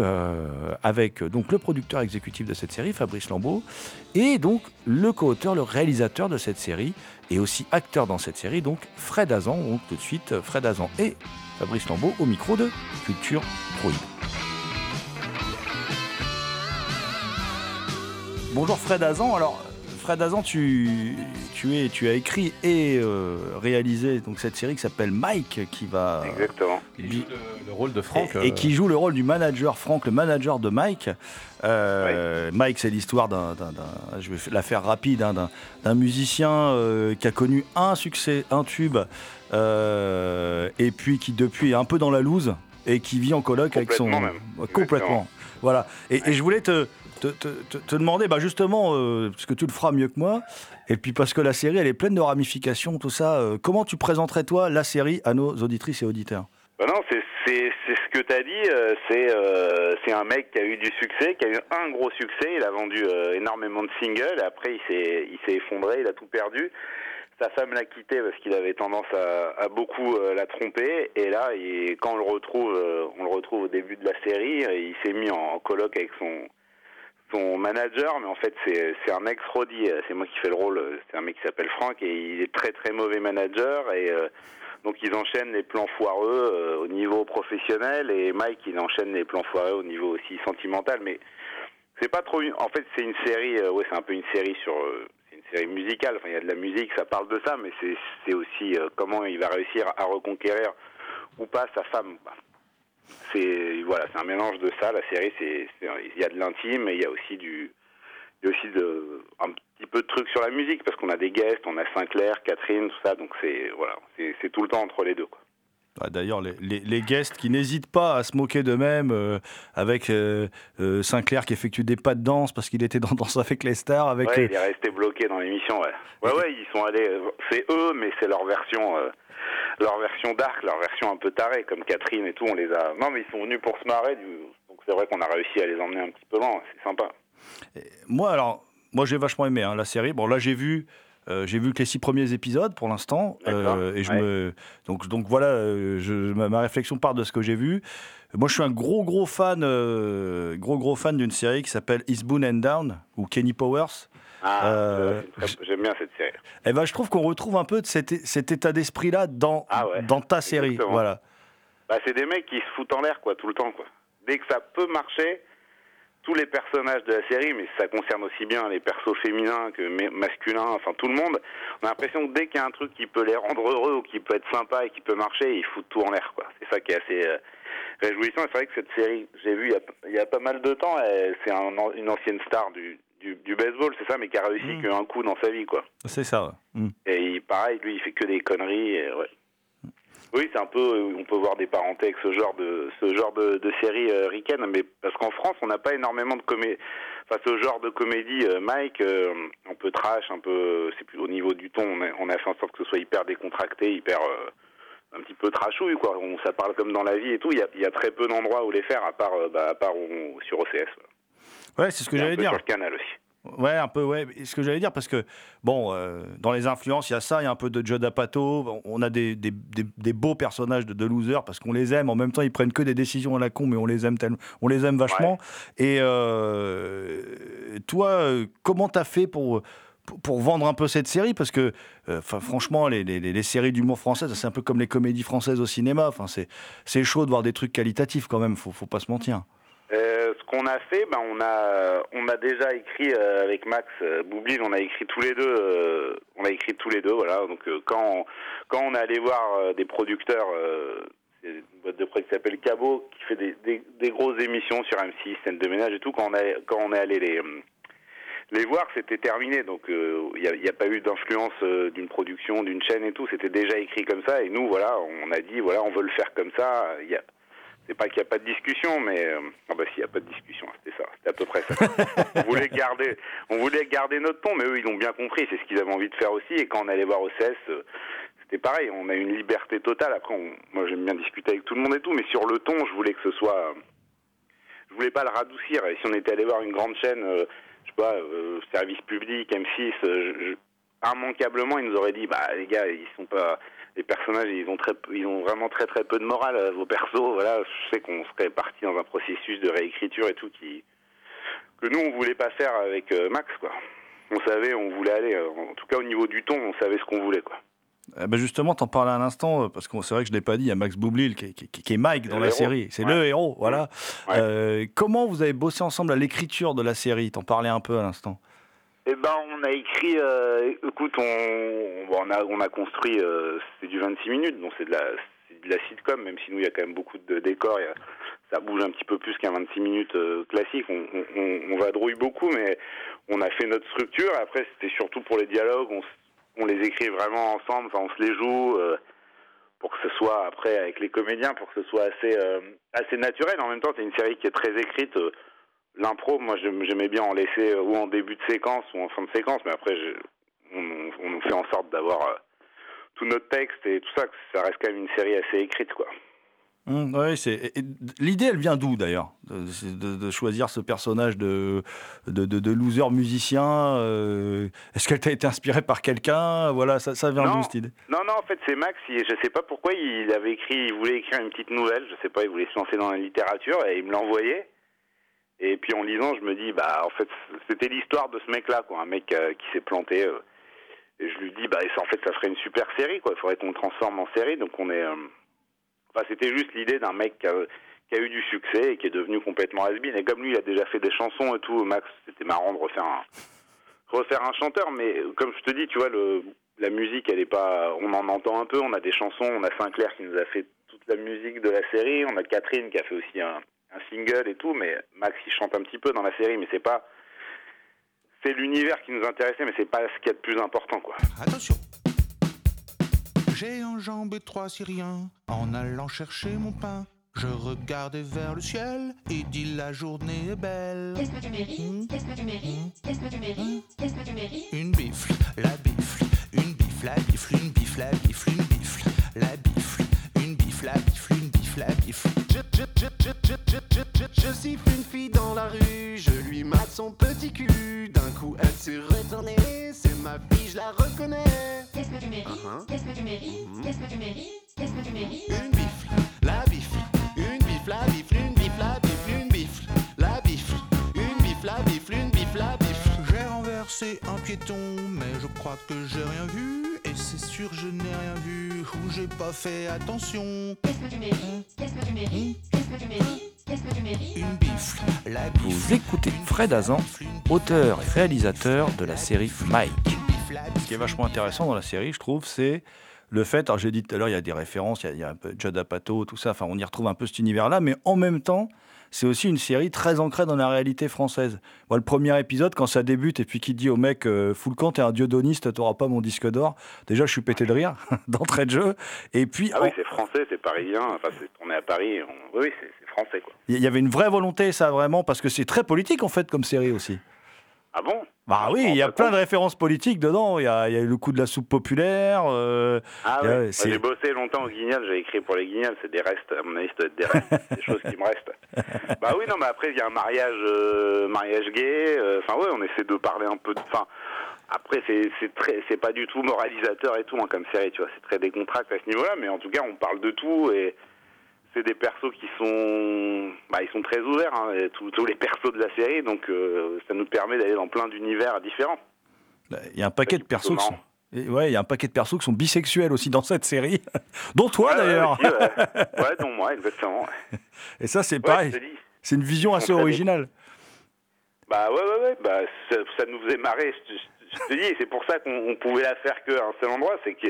avec donc, le producteur exécutif de cette série, Fabrice Lambeau, et donc le co-auteur, le réalisateur de cette série, et aussi acteur dans cette série, donc Fred Azan. Donc tout de suite, Fred Azan et Fabrice Lambeau au micro de Culture Prohibée. Bonjour Fred Azan. Alors, Fred Azan, tu, tu, es, tu as écrit et euh, réalisé donc, cette série qui s'appelle Mike, qui va. Exactement. Qui joue le, rôle de Franck. Et, qui joue le rôle du manager, Franck, le manager de Mike. Euh, Mike, c'est l'histoire d'un. Je vais la faire rapide, hein, d'un musicien euh, qui a connu un succès, un tube, et puis qui depuis est un peu dans la loose et qui vit en coloc avec son. Même. Complètement. Voilà. et je voulais te te, demander, bah justement, euh, parce que tu le feras mieux que moi, et puis parce que la série, elle est pleine de ramifications, tout ça, euh, comment tu présenterais, toi, la série à nos auditrices et auditeurs? Bah non, c'est ce que tu as dit. Euh, c'est un mec qui a eu du succès, qui a eu un gros succès. Il a vendu énormément de singles. Et après, il s'est effondré, il a tout perdu. Sa femme l'a quitté parce qu'il avait tendance à, beaucoup la tromper. Et là, quand on le retrouve, on le retrouve au début de la série. Il s'est mis en colloque avec son son manager, mais en fait c'est un ex Roddy, c'est moi qui fais le rôle, c'est un mec qui s'appelle Franck et il est très très mauvais manager et euh, donc ils enchaînent les plans foireux euh, au niveau professionnel et Mike il enchaîne les plans foireux au niveau aussi sentimental, mais c'est pas trop, en fait c'est une série, euh, ouais c'est un peu une série sur, c'est une série musicale, enfin il y a de la musique, ça parle de ça, mais c'est aussi comment il va réussir à reconquérir ou pas sa femme. C'est voilà, c'est un mélange de ça. La série, c'est il y a de l'intime, mais il y a aussi du aussi de, un petit peu de trucs sur la musique parce qu'on a des guests, on a Sinclair, Catherine, tout ça. Donc c'est voilà, c'est tout le temps entre les deux. Ah, D'ailleurs, les, les- les guests qui n'hésitent pas à se moquer d'eux-mêmes, euh, avec euh, euh, Sinclair qui effectue des pas de danse parce qu'il était dans Danse avec les stars, avec ouais, euh, il est resté bloqué dans l'émission. Ouais, ouais, ouais, ils sont allés. C'est eux, mais c'est leur version. euh, leur version dark, leur version un peu tarée, comme Catherine et tout, on les a. Non, mais ils sont venus pour se marrer, du... donc c'est vrai qu'on a réussi à les emmener un petit peu loin, c'est sympa. Moi, alors, moi j'ai vachement aimé hein, la série. Bon, là j'ai vu, euh, j'ai vu que les six premiers épisodes pour l'instant, euh, et je ouais. me, donc, donc voilà, euh, je, ma, ma réflexion part de ce que j'ai vu. Moi, je suis un gros gros fan, euh, gros gros fan d'une série qui s'appelle Eastbound and Down ou Kenny Powers. Ah, Euh, j'aime bien cette série. Eh ben, je trouve qu'on retrouve un peu de cet, état d'esprit-là dans, Ah ouais, dans ta série. exactement. Voilà. Bah, c'est des mecs qui se foutent en l'air, quoi, tout le temps, quoi. Dès que ça peut marcher, tous les personnages de la série, mais ça concerne aussi bien les persos féminins que ma- masculins, enfin tout le monde, on a l'impression que dès qu'il y a un truc qui peut les rendre heureux ou qui peut être sympa et qui peut marcher, ils foutent tout en l'air, quoi. C'est ça qui est assez euh, réjouissant. C'est vrai que cette série, j'ai vu il y, a, il y a pas mal de temps, c'est un une ancienne star du, du, du baseball, c'est ça, mais qui a réussi qu'un coup dans sa vie, quoi. C'est ça. ouais. Mm. Et il- pareil, lui, il fait que des conneries. et ouais. Oui, c'est un peu. euh, On peut voir des parentés avec ce genre de ce genre de, de série euh, ricaine, mais parce qu'en France, on n'a pas énormément de comédie. Enfin, ce genre de comédie, euh, Mike, euh, un peu trash, un peu. C'est plus au niveau du ton. On a, on a fait en sorte que ce soit hyper décontracté, hyper. euh, un petit peu trashouille, quoi. On, ça parle comme dans la vie et tout. Il y a, il y a très peu d'endroits où les faire, à part, bah, à part sur OCS. Ouais, c'est ce que j'allais dire. Sur le canal aussi. Ouais, un peu, ouais. Ce que j'allais dire, parce que, bon, euh, dans les influences, il y a ça, il y a un peu de Judd Apatow, on a des, des, des- des beaux personnages de, de losers parce qu'on les aime. En même temps, ils prennent que des décisions à la con, mais on les aime tellement, on les aime vachement. Et euh, toi, euh, comment t'as fait pour, pour, vendre un peu cette série? Parce que, euh, franchement, les, les, séries d'humour françaises, c'est un peu comme les comédies françaises au cinéma. Enfin, c'est, chaud de voir des trucs qualitatifs quand même, faut, faut pas se mentir. Euh, qu'on a fait, ben on a on a déjà écrit euh, avec Max euh, Boublil, on a écrit tous les deux, euh, on a écrit tous les deux, voilà. Donc euh, quand quand on est allé voir euh, des producteurs, euh, c'est une boîte de prod qui s'appelle Cabot, qui fait des, des, des grosses émissions sur M6, scène de ménage et tout, quand on a quand on est allé les euh, les voir, c'était terminé. Donc il n'y a, y a pas eu d'influence euh, d'une production, d'une chaîne et tout. C'était déjà écrit comme ça. Et nous, voilà, on a dit voilà, on veut le faire comme ça. Y a c'est pas qu'il n'y a pas de discussion, mais euh, ah bah s'il n'y a pas de discussion, c'était ça, c'était à peu près ça. on voulait garder, on voulait garder notre ton, mais eux ils l'ont bien compris, c'est ce qu'ils avaient envie de faire aussi. Et quand on allait voir OCS, euh, c'était pareil, on a une liberté totale. Après, moi j'aime bien discuter avec tout le monde et tout, mais sur le ton, je voulais que ce soit, je voulais pas le radoucir. Et si on était allé voir une grande chaîne, euh, je sais pas, service public, M6, euh, je- je- immanquablement ils nous auraient dit, bah les gars, ils sont pas les personnages, ils ont très, peu- ils ont vraiment très très peu de morale. euh, Vos persos, voilà, je sais qu'on serait parti dans un processus de réécriture et tout qui que nous on voulait pas faire avec euh, Max, quoi. On savait, on voulait aller. euh, en tout cas au niveau du ton, on savait ce qu'on voulait, quoi. Eh ben justement, t'en parlais à l'instant, parce que c'est vrai que je ne l'ai pas dit, il y a Max Boublil qui, est- qui est- qui est Mike dans la héros. série. C'est Ouais. le héros, voilà. Ouais. Euh, comment vous avez bossé ensemble à l'écriture de la série? T'en parlais un peu à l'instant. Eh ben, on a écrit. euh, écoute, on, on a on a construit. euh, c'est du 26 minutes, donc c'est de la de la sitcom, même si nous il y a quand même beaucoup de décors. a- ça bouge un petit peu plus qu'un 26 minutes euh, classique. On, on, on- vadrouille beaucoup, mais on a fait notre structure. Après, c'était surtout pour les dialogues. On, on les écrit vraiment ensemble. Enfin, on se les joue. euh, pour que ce soit après avec les comédiens, pour que ce soit assez euh, assez naturel. En même temps, c'est une série qui est très écrite. L'impro, moi, j'aimais bien en laisser euh, ou en début de séquence ou en fin de séquence, mais après, je- on, on fait en sorte d'avoir euh, tout notre texte et tout ça, que ça reste quand même une série assez écrite, quoi. Ouais, c'est l'idée, elle vient d'où d'ailleurs de, c'est de- de choisir ce personnage de de, de- de loser musicien. euh, Est-ce qu'elle t'a été inspirée par quelqu'un? Voilà, ça, ça vient d'où cette idée? Non, non, en fait, c'est Max. Il, je sais pas pourquoi il avait écrit, il voulait écrire une petite nouvelle. Je sais pas, il voulait se lancer dans la littérature et il me l'envoyait. Et puis en lisant, je me dis, bah, en fait, c'était l'histoire de ce mec-là, quoi, un mec euh, qui s'est planté. euh, et je lui dis, bah, en fait, ça ferait une super série, quoi. Il faudrait qu'on le transforme en série. Donc on est. euh, Enfin, c'était juste l'idée d'un mec qui a, eu du succès et qui est devenu complètement has Et comme lui, il a déjà fait des chansons et tout, Max, c'était marrant de refaire un, refaire un chanteur. Mais comme je te dis, tu vois, la musique, elle est pas. On en entend un peu. On a des chansons. On a Sinclair qui nous a fait toute la musique de la série. On a Catherine qui a fait aussi un, un single et tout, mais Max il chante un petit peu dans la série, mais c'est pas. C'est l'univers qui nous intéressait, mais c'est pas ce qu'il y a de plus important, quoi. Attention. J'ai enjambé trois Syriens en allant chercher mon pain. Je regardais vers le ciel et dis la journée est belle. Qu'est-ce que tu mérites? Qu'est-ce que tu mérites? Qu'est-ce que tu mérites? Qu'est-ce que tu mérites? Une bifle, la bifle, une bifle, la bifle, une bifle, la bifle, une bifle, la bifle, une bifle, la bifle, flemme, il. Je, je, siffle une fille dans la rue, je lui mate son petit cul. D'un coup, elle s'est retournée, c'est ma fille, je la reconnais. Qu'est-ce que tu mérites Qu'est-ce que tu mérites Qu'est-ce que tu mérites Qu'est-ce que tu mérites Une bifle, la bifle, une bifle, la bifle, une bifle, la bifle, une bifle, la bifle, une bifle, la bifle, une bifle, la bifle. J'ai renversé un piéton, mais je crois que j'ai rien vu c'est sûr, je n'ai rien vu, ou j'ai pas fait attention. Qu'est-ce que tu mérites Qu'est-ce que tu mérites Qu'est-ce que tu mérites Qu'est-ce que tu mérites Une bifle, la bifle. Vous écoutez Fred Azan, auteur et réalisateur de la série Mike. Ce qui est vachement intéressant dans la série, je trouve, c'est le fait, alors j'ai dit tout à l'heure, il y a des références, il y a, il y a un peu Judd Apatow, tout ça, enfin on y retrouve un peu cet univers-là, mais en même temps, c'est aussi une série très ancrée dans la réalité française. Moi, le premier épisode, quand ça débute, et puis qui dit au mec, euh, camp, t'es un dieudoniste, t'auras pas mon disque d'or, déjà je suis pété de rire, d'entrée de jeu, et puis... Ah oui, c'est français, c'est parisien. Enfin, c'est tourné à Paris. on- Oui, c'est français, quoi. Il y avait une vraie volonté, ça, vraiment, parce que c'est très politique, en fait, comme série aussi. Ah bon? Bah oui, il y a plein de références politiques dedans. Il y a, il y a eu le coup de la soupe populaire. euh, Ah a- ouais, c'est- j'ai bossé longtemps au Guignol, j'ai écrit pour les Guignols, c'est des restes, à mon avis, être des restes, des choses qui me restent. Bah oui, non, mais après, il y a un mariage, euh, mariage gay, euh, enfin ouais, on essaie de parler un peu de... Enfin, après, c'est c'est très, c'est pas du tout moralisateur et tout, hein, comme série, tu vois, c'est très décontracté à ce niveau-là, mais en tout cas, on parle de tout et c'est des persos qui sont... Bah, ils sont très ouverts, hein, tous, tous les persos de la série, donc euh, ça nous permet d'aller dans plein d'univers différents. il y a un paquet de persos qui sont. et ouais, il y a un paquet de persos qui sont bisexuels aussi dans cette série, dont toi Ouais, ouais, d'ailleurs. ouais. ouais, dont moi, exactement. Et ça, c'est pareil. C'est une vision assez originale. Bah ouais, ouais, ouais, bah ça, ça nous faisait marrer, je, te- je te dis, c'est pour ça qu'on on pouvait la faire qu'à un seul endroit, c'est que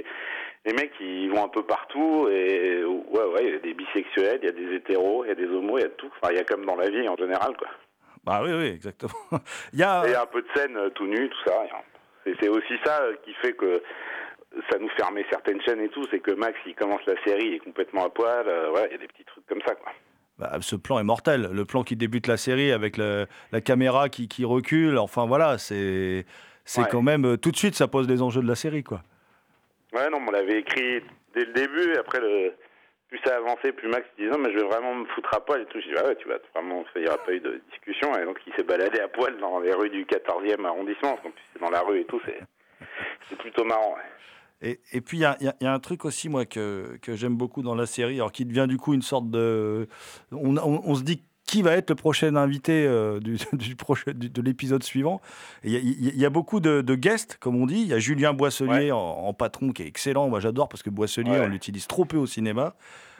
les mecs ils vont un peu partout, et ouais, ouais, il y a des bisexuels, il y a des hétéros, il y a des homos, il y a tout, enfin il y a comme dans la vie en général, quoi. Bah oui, oui, exactement. Il y a. Et il y a un peu de scène euh, tout nu, tout ça, et, c'est- aussi ça euh, qui fait que ça nous fermait certaines chaînes et tout, c'est que Max il commence la série, il est complètement à poil, euh, ouais, il y a des petits trucs comme ça, quoi. Bah, ce plan est mortel. Le plan qui débute la série avec le- la caméra qui, qui recule. Enfin voilà, c'est c'est Ouais. quand même tout de suite ça pose les enjeux de la série quoi. Ouais, non, on l'avait écrit dès le début, et après, plus ça avançait, plus Max disait non, mais je vais vraiment me foutre à poil et tout. Je dis, ah ouais, tu vas vraiment, il n'y aura pas eu de discussion, et donc il s'est baladé à poil dans les rues du 14e arrondissement, en dans la rue et tout, c'est plutôt marrant. Et, et puis, il y y y a un truc aussi, moi, que, que j'aime beaucoup dans la série, alors qui devient du coup une sorte de. On, on- on se dit qui va être le prochain invité euh, du, du de l'épisode suivant. Il y, a- y y beaucoup de, de guests, comme on dit. Il y a Julien Boisselier en, en patron qui est excellent. Moi, j'adore parce que Boisselier, Ouais. on l'utilise trop peu au cinéma.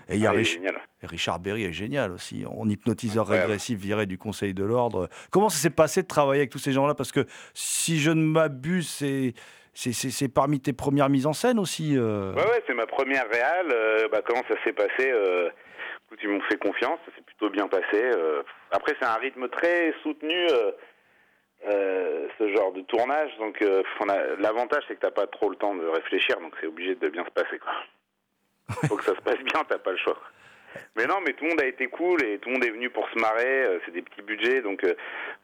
Et il y a Ah, Rich- Richard Berry est génial aussi, en hypnotiseur Incroyable. régressif viré du Conseil de l'Ordre. Comment ça s'est passé de travailler avec tous ces gens-là? Parce que si je ne m'abuse, c'est c'est- parmi tes premières mises en scène aussi. euh. Ouais, ouais, c'est ma première réal. euh, bah, comment ça s'est passé euh, Ils m'ont fait confiance, ça s'est plutôt bien passé. euh. Après, c'est un rythme très soutenu, euh, euh, ce genre de tournage. Donc, euh, l'avantage, c'est que t'as pas trop le temps de réfléchir, donc c'est obligé de bien se passer. Quoi. Faut que ça se passe bien, t'as pas le choix. Mais non, mais tout le monde a été cool et tout le monde est venu pour se marrer. euh, C'est des petits budgets, donc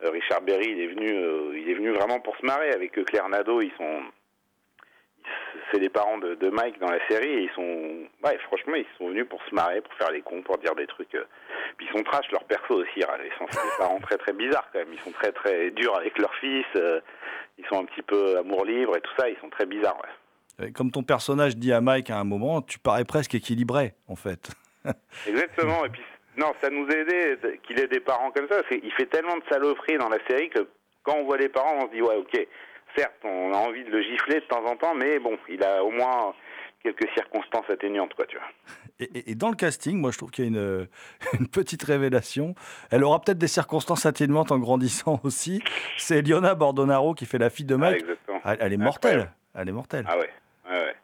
Richard Berry, il est venu, euh, il est venu vraiment pour se marrer avec Claire Nadeau. Ils sont, c'est les parents de, de Mike dans la série et ils sont, ouais, franchement, ils sont venus pour se marrer, pour faire les cons, pour dire des trucs. euh. Puis ils sont trash leurs persos aussi. hein. Ils sont c'est des parents très très bizarres quand même. Ils sont très très durs avec leur fils. euh, ils sont un petit peu amour libre et tout ça. Ils sont très bizarres. Ouais. Comme ton personnage dit à Mike à un moment, tu parais presque équilibré, en fait. Exactement. Et puis, non, ça nous a aidé de- qu'il ait des parents comme ça. Il fait tellement de saloperies dans la série que quand on voit les parents, on se dit, ouais, ok, certes, on a envie de le gifler de temps en temps, mais bon, il a au moins quelques circonstances atténuantes, quoi, tu vois. Et, et- et dans le casting, moi, je trouve qu'il y a une, une petite révélation. Elle aura peut-être des circonstances atténuantes en grandissant aussi. C'est Eliona Bordonaro qui fait la fille de Ah, Mike. exactement. elle, elle est mortelle. Elle est mortelle. Ah ouais, ouais, ouais.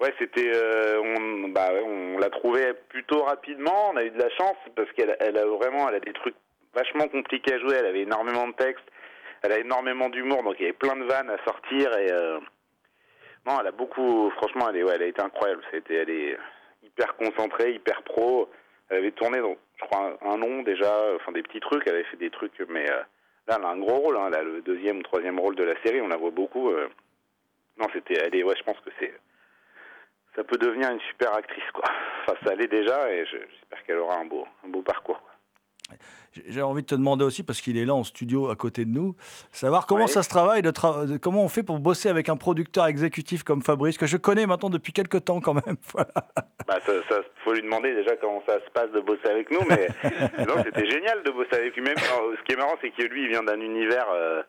Ouais, c'était, euh, on, bah, on l'a trouvé plutôt rapidement. On a eu de la chance parce qu'elle, elle a vraiment, elle a des trucs vachement compliqués à jouer. Elle avait énormément de textes, elle a énormément d'humour, donc il y avait plein de vannes à sortir et euh, non, elle a beaucoup. Franchement, elle, est, ouais, elle a été incroyable. Elle est hyper concentrée, hyper pro. Elle avait tourné, donc, je crois, un, long déjà, enfin des petits trucs. Elle avait fait des trucs, mais euh, là, elle a un gros rôle. Hein. Elle a le deuxième ou troisième rôle de la série. On la voit beaucoup. euh. Non, c'était, elle est, ouais, je pense que c'est ça peut devenir une super actrice. Enfin ça l'est déjà et je- j'espère qu'elle aura un beau parcours. J'ai- envie de te demander aussi, parce qu'il est là en studio à côté de nous, savoir comment ça se travaille, de tra- de- comment on fait pour bosser avec un producteur exécutif comme Fabrice, que je connais maintenant depuis quelques temps quand même. Voilà. Bah ça, ça faut lui demander déjà comment ça se passe de bosser avec nous mais non c'était génial de bosser avec lui même. Alors, ce qui est marrant c'est que lui il vient d'un univers euh,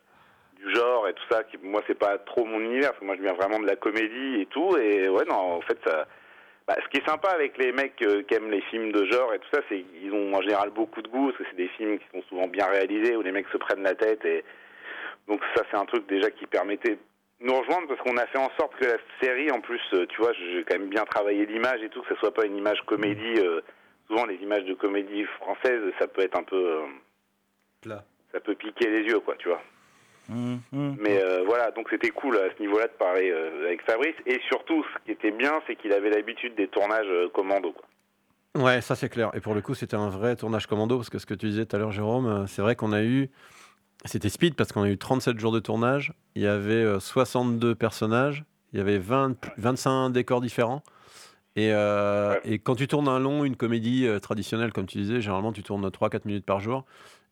du genre et tout ça qui moi c'est pas trop mon univers parce que moi je viens vraiment de la comédie et tout et ouais non en fait ça bah, ce qui est sympa avec les mecs euh, qui aiment les films de genre et tout ça, c'est qu'ils ont en général beaucoup de goût, parce que c'est des films qui sont souvent bien réalisés, où les mecs se prennent la tête. Et donc ça, c'est un truc déjà qui permettait de nous rejoindre, parce qu'on a fait en sorte que la série, en plus, euh, tu vois, j'ai quand même bien travaillé l'image et tout, que ce soit pas une image comédie. euh, souvent, les images de comédie française, ça peut être un peu... euh, ça peut piquer les yeux, quoi, tu vois. Hum. Mais euh, voilà, donc c'était cool à ce niveau-là de parler euh, avec Fabrice. Et surtout, ce qui était bien, c'est qu'il avait l'habitude des tournages euh, commando, quoi. Ouais, ça c'est clair. Et pour le coup, c'était un vrai tournage commando parce que ce que tu disais tout à l'heure, Jérôme, euh, c'est vrai qu'on a eu. C'était speed parce qu'on a eu 37 jours de tournage. Il y avait euh, 62 personnages. Il y avait 20, 25 décors différents. Et, euh, et quand tu tournes un long, une comédie euh, traditionnelle, comme tu disais, généralement tu tournes 3-4 minutes par jour.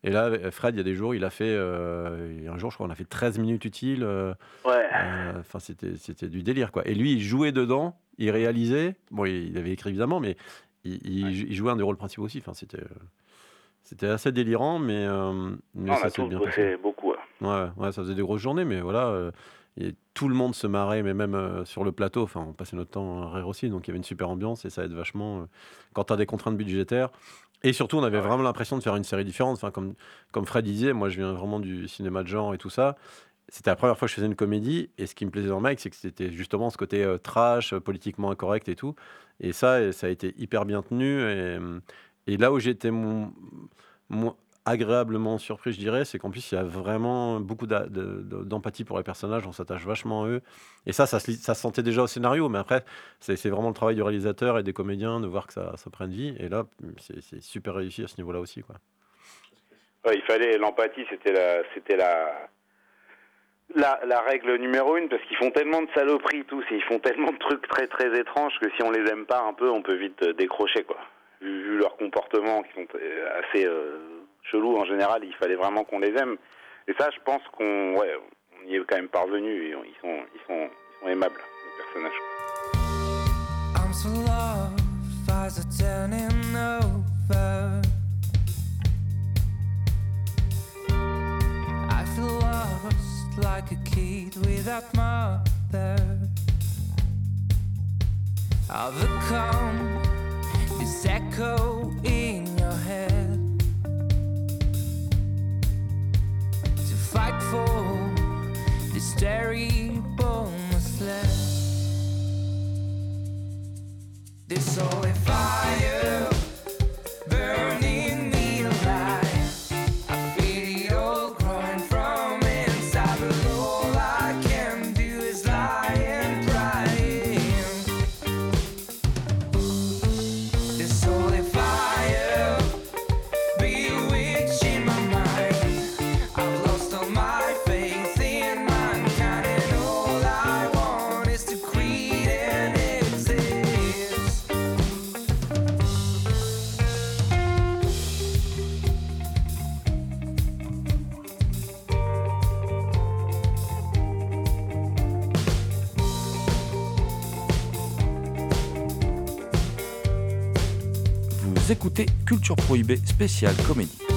Et là, avec Fred, il y a des jours, il a fait. euh, il y a un jour, je crois, on a fait 13 minutes utiles. euh, Ouais. euh, Enfin, c'était, c'était du délire, quoi. Et lui, il jouait dedans, il réalisait. Bon, il, avait écrit évidemment, mais il, il- il jouait un des rôles principaux aussi. Enfin, c'était, euh, c'était assez délirant, mais, euh, mais Non, on ça s'est bien passé. beaucoup. ouais. Ouais, ouais, ça faisait des grosses journées, mais voilà. euh, et tout le monde se marrait, mais même euh, sur le plateau, enfin, on passait notre temps à rire aussi, donc il y avait une super ambiance et ça aide vachement euh, quand tu as des contraintes budgétaires. Et surtout, on avait vraiment l'impression de faire une série différente. Enfin, comme, comme Fred disait, moi je viens vraiment du cinéma de genre et tout ça. C'était la première fois que je faisais une comédie, et ce qui me plaisait dans Mike, c'est que c'était justement ce côté euh, trash, euh, politiquement incorrect et tout. Et ça, ça a été hyper bien tenu. Et, et là où j'étais mon, mon- agréablement surpris, je dirais, c'est qu'en plus, il y a vraiment beaucoup d'empathie pour les personnages, on s'attache vachement à eux. Et ça, ça se, sentait déjà au scénario, mais après, c'est vraiment le travail du réalisateur et des comédiens de voir que ça, prenne vie. Et là, c'est super réussi à ce niveau-là aussi. Quoi. Il fallait l'empathie, c'était la, règle numéro une parce qu'ils font tellement de saloperies tous, et ils font tellement de trucs très très étranges que si on les aime pas un peu, on peut vite décrocher quoi. Vu, vu leur comportement qui sont euh, assez euh, chelous en général, il fallait vraiment qu'on les aime. Et ça, je pense qu'on, ouais, on y est quand même parvenu et on- ils sont, ils sont, ils sont aimables les personnages. I'm so lost, eyes are turning over. I feel lost like a kid without mother. I've become this echo terrible mistake. This so if I you Spéciale comédie.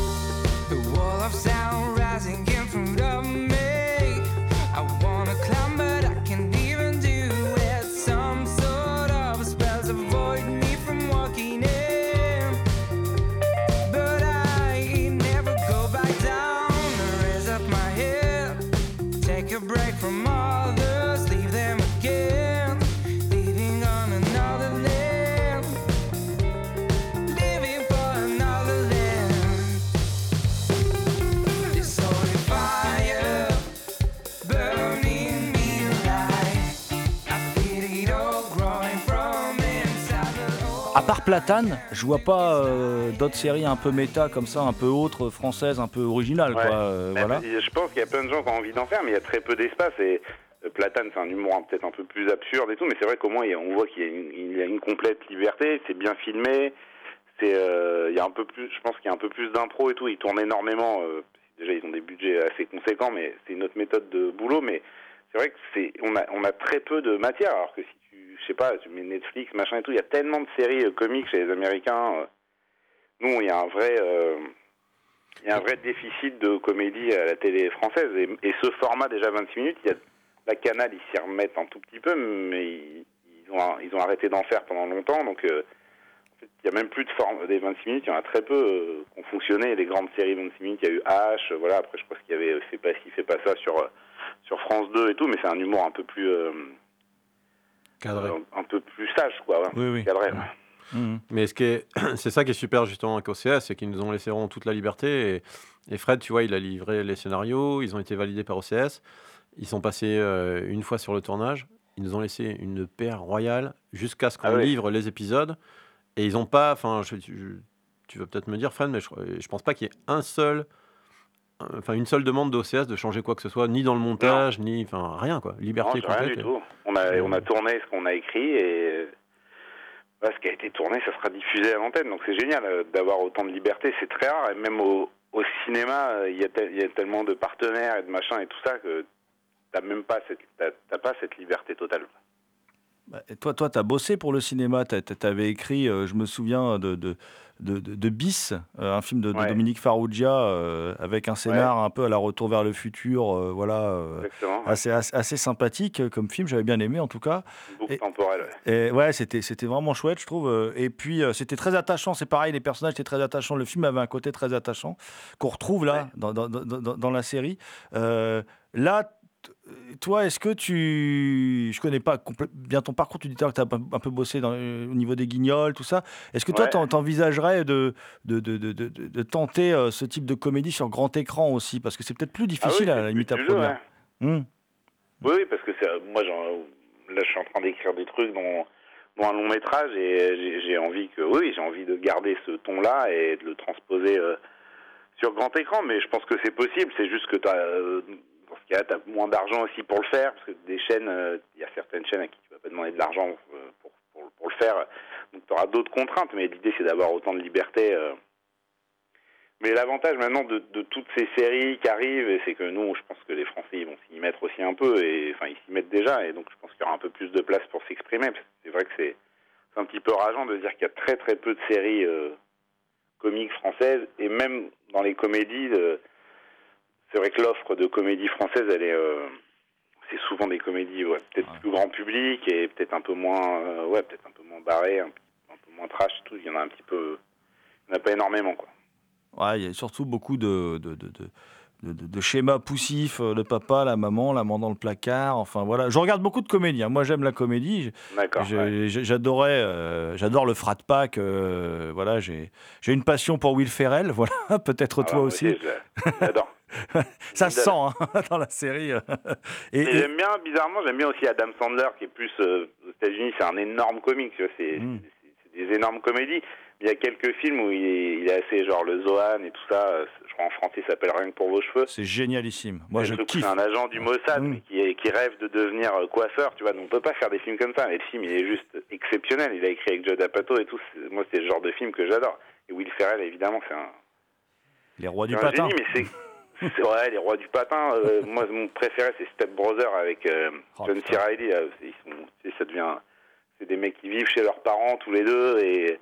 Platane, je vois pas euh, d'autres séries un peu méta comme ça, un peu autres, françaises, un peu originales. Ouais. Quoi, euh, voilà. Je pense qu'il y a plein de gens qui ont envie d'en faire, mais il y a très peu d'espace. Et euh, Platane, c'est un humour peut-être un peu plus absurde et tout, mais c'est vrai qu'au moins, on voit qu'il y a une, il y a une complète liberté, c'est bien filmé. C'est, euh, il y a un peu plus, je pense qu'il y a un peu plus d'impro et tout. Ils tournent énormément. déjà, ils ont des budgets assez conséquents, mais c'est une autre méthode de boulot. Mais c'est vrai que c'est, on a, on a très peu de matière. Alors que si je sais pas, tu mets Netflix, machin et tout, il y a tellement de séries euh, comiques chez les Américains. euh. nous, il y a un vrai, euh, il y a un vrai déficit de comédie à la télé française. Et, ce format, déjà 26 minutes, il y a, la Canal, ils s'y remettent un tout petit peu, mais ils, ont, ils ont arrêté d'en faire pendant longtemps. Donc, il y a même plus de forme des 26 minutes. Il y en a très peu qui ont fonctionné. Les grandes séries 26 minutes, il y a eu H. voilà. Après, je crois qu'il y avait fait pas ci, fait pas ça sur sur France 2 et tout, mais c'est un humour un peu plus Cadré. un, un peu plus sage, quoi. ouais. Oui, oui. Cadré, ouais. Mmh. Mais ce qui est, c'est ça qui est super justement avec OCS, c'est qu'ils nous ont laissé vraiment toute la liberté. Et, et Fred, tu vois, il a livré les scénarios, ils ont été validés par OCS. Ils sont passés euh, une fois sur le tournage. Ils nous ont laissé une paire royale jusqu'à ce qu'on Ah oui. livre les épisodes. Et ils n'ont pas, enfin, tu vas peut-être me dire, Fred, mais je, je pense pas qu'il y ait un seul, enfin, une seule demande d'OCS de changer quoi que ce soit, ni dans le montage, ni, enfin, rien quoi. Liberté Non, rien complète. du et- tout. On a, on a tourné ce qu'on a écrit et bah, ce qui a été tourné, ça sera diffusé à l'antenne. Donc c'est génial euh, d'avoir autant de liberté. C'est très rare. Et même au, au cinéma, euh, il y, a tel- il y a tellement de partenaires et de machins et tout ça que t'as même pas cette, pas cette liberté totale. Bah, et toi, toi, t'as bossé pour le cinéma. Tu avais écrit, euh, je me souviens de, de, de, de- de Bis, euh, un film de, Ouais. Dominique Farrugia, euh, avec un scénar un peu à la Retour vers le futur, euh, voilà, assez, assez, assez sympathique comme film. J'avais bien aimé en tout cas. Beaucoup Et- temporel. ouais. Et ouais, c'était c'était vraiment chouette, je trouve. Et puis c'était très attachant. C'est pareil, les personnages étaient très attachants. Le film avait un côté très attachant qu'on retrouve là dans, dans, dans, la série. Euh, là, toi, est-ce que tu, je connais pas bien ton parcours. Tu dis que tu as un peu bossé dans, euh, au niveau des guignols, tout ça. Est-ce que toi, Ouais. t'envisagerais de de, de, de, tenter euh, ce type de comédie sur grand écran aussi, parce que c'est peut-être plus Ah oui, difficile à la limite à produire. Hmm. Oui, oui, parce que moi, là, je suis en train d'écrire des trucs dont, dont un long métrage et j'ai, envie que, oui, j'ai envie de garder ce ton-là et de le transposer euh, sur grand écran. Mais je pense que c'est possible. C'est juste que t'as, euh, ce cas-là, t'as moins d'argent aussi pour le faire parce que des chaînes, euh, il y a certaines chaînes à qui tu vas pas demander de l'argent euh, pour, pour, le faire. Donc, tu auras d'autres contraintes. Mais l'idée, c'est d'avoir autant de liberté. euh, mais l'avantage maintenant de, de toutes ces séries qui arrivent, c'est que nous, je pense que les Français ils vont s'y mettre aussi un peu, et enfin ils s'y mettent déjà, et donc je pense qu'il y aura un peu plus de place pour s'exprimer. parce que C'est vrai que c'est un petit peu rageant de dire qu'il y a très très peu de séries euh, comiques françaises, et même dans les comédies, euh, c'est vrai que l'offre de comédie française, elle est, euh, c'est souvent des comédies ouais, peut-être plus grand public et peut-être un peu moins, euh, ouais, peut-être un peu moins barré, un, un peu moins trash, tout. Il y en a un petit peu, il n'y en a pas énormément quoi. Ouais, il y a surtout beaucoup de, de, de, de- de- de- de schémas poussifs, euh, le papa, la maman, la maman dans le placard. Enfin voilà, je regarde beaucoup de comédies. hein. Moi, j'aime la comédie. J'adorais, euh, j'adore le frat pack. euh, voilà, j'ai une passion pour Will Ferrell. Voilà, peut-être toi Ah, moi aussi. je- J'adore. Ça se sent hein, dans la série. Et, Et et- j'aime bien, bizarrement, j'aime bien aussi Adam Sandler, qui est plus euh, aux États-Unis, c'est un énorme comique, tu vois, c'est Mm. des énormes comédies. Il y a quelques films où il est, il est assez genre le Zohan et tout ça. euh, Je crois en français, ça s'appelle Rien que pour vos cheveux. c'est génialissime. Moi, je kiffe. C'est un agent du Mossad Mm. qui, rêve de devenir euh, coiffeur, tu vois. Donc on peut pas faire des films comme ça. Mais le film, il est juste exceptionnel. Il a écrit avec Judd Apatow et tout. Moi, c'est le genre de film que j'adore. Et Will Ferrell, évidemment, c'est un, Les rois du patin. génie, mais Ouais, les rois du patin. euh, moi, mon préféré, c'est Step Brother avec euh, Oh, John C. Reilly. Ils sont, sais, ça devient. C'est des mecs qui vivent chez leurs parents tous les deux et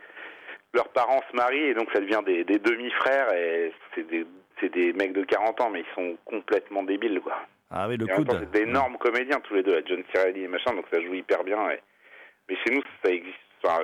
leurs parents se marient et donc ça devient des, des demi-frères et c'est des, c'est des mecs de 40 ans mais ils sont complètement débiles quoi. Ah oui, le temps, c'est d'énormes comédiens tous les deux, John C. Reilly et machin, donc ça joue hyper bien. et- Mais chez nous, ça existe, enfin,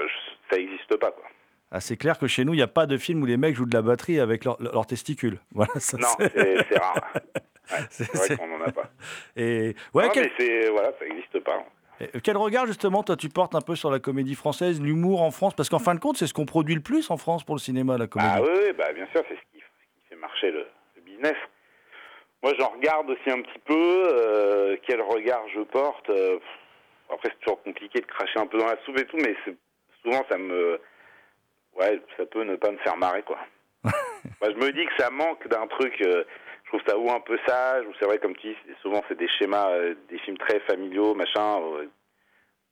ça existe pas quoi. Ah, c'est clair que chez nous, il n'y a pas de film où les mecs jouent de la batterie avec leurs testicules. Voilà, ça, Non, c'est rare. Ouais, C'est- vrai qu'on en a pas. Et ouais, Non, quel, mais voilà, ça existe pas. et quel regard justement toi tu portes un peu sur la comédie française, l'humour en France? Parce qu'en fin de compte, c'est ce qu'on produit le plus en France pour le cinéma, la comédie. Ah oui, oui, bah bien sûr, c'est ce qui, ce qui fait marcher le, le business. Moi, j'en regarde aussi un petit peu. euh, quel regard je porte euh, Après, c'est toujours compliqué de cracher un peu dans la soupe et tout, mais souvent, ça me ouais, ça peut ne pas me faire marrer, quoi. Moi, je me dis que ça manque d'un truc. euh, je trouve ça ou un peu sage, ou c'est vrai, comme tu dis, c'est- souvent c'est des schémas, euh, des films très familiaux, machin. euh.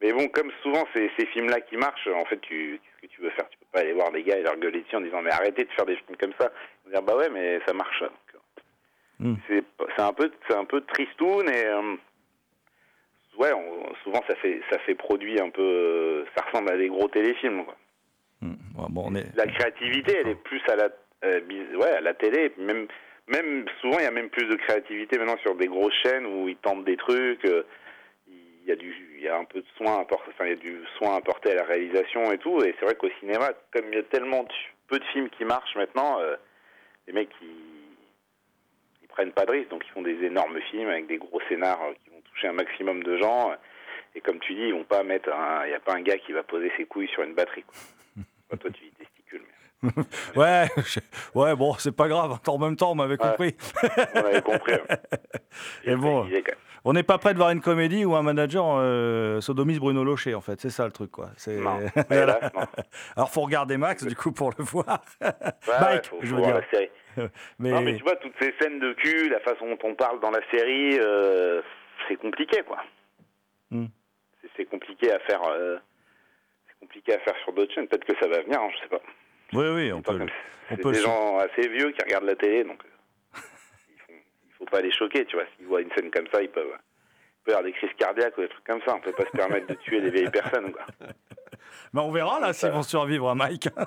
mais bon, comme souvent ces, ces films-là qui marchent, en fait, tu, qu'est-ce que tu veux faire? Tu peux pas aller voir des gars et leur gueuler dessus en disant mais arrêtez de faire des films comme ça. Ils vont dire bah ouais, mais ça marche. Hmm. C'est c'est un peu, c'est un peu tristoun et ouais, on- souvent ça fait, ça fait produit un peu, ça ressemble à des gros téléfilms. Quoi. Est... La créativité, elle est plus à la, euh, télé. Même, souvent, il y a même plus de créativité maintenant sur des grosses chaînes où ils tentent des trucs. euh, Il y a du, un peu de soin apporté, enfin, à la réalisation et tout. Et c'est vrai qu'au cinéma, comme il y a tellement peu de films qui marchent maintenant, euh, les mecs ils, prennent pas de risques, donc ils font des énormes films avec des gros scénars qui vont toucher un maximum de gens. Et comme tu dis, ils vont pas mettre, il y a pas un gars qui va poser ses couilles sur une batterie. Enfin, toi, tu dis testicules. ouais, je- ouais, bon, c'est pas grave. En même temps, on m'avait compris. On avait compris. Et bon, on n'est pas prêt de voir une comédie où un manager euh, sodomise Bruno Locher, en fait. C'est ça le truc, quoi. Non, non. Alors, faut regarder Max, du coup, pour le voir. Ouais, Mike, ouais, faut, je veux dire. la série. mais... Non, mais tu vois, toutes ces scènes de cul, la façon dont on parle dans la série, euh, c'est compliqué, quoi. Hmm. C'est- compliqué à faire. euh, compliqué à faire sur d'autres chaînes. Peut-être que ça va venir, hein, je sais pas. Oui, oui, on peut. C'est des le- gens assez vieux qui regardent la télé, donc euh, il faut pas les choquer, tu vois. S'ils voient une scène comme ça, ils peuvent, ils peuvent avoir des crises cardiaques ou des trucs comme ça. On peut pas se permettre de tuer des vieilles personnes, quoi. Mais on verra, là, s'ils vont survivre à Mike.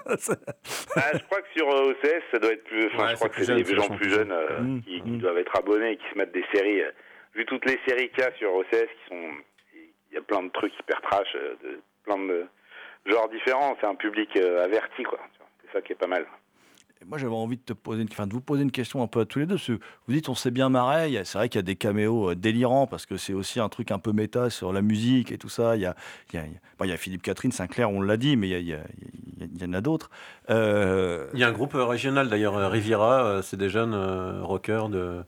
Ah, je crois que sur euh, OCS, ça doit être plus. Enfin, Ouais, je crois que c'est des gens plus plus jeunes euh, Mm, qui, qui doivent être abonnés et qui se mettent des séries. euh, vu toutes les séries qu'il y a sur OCS, qui sont, il y a plein de trucs hyper trash, euh, de plein de genres différents. C'est un public euh, averti, quoi. C'est ça qui est pas mal. Moi, j'avais envie de te poser, une... enfin, de vous poser une question un peu à tous les deux. parce que vous dites, on s'est bien marré. C'est vrai qu'il y a des caméos euh, délirants parce que c'est aussi un truc un peu méta sur la musique et tout ça. Il y a, il y a, il y a- bon, il y a Philippe Catherine Sinclair, on l'a dit, mais il y, a- il y a- il y a- il y en a d'autres. Euh, Il y a un groupe régional d'ailleurs, Riviera, c'est des jeunes rockers de,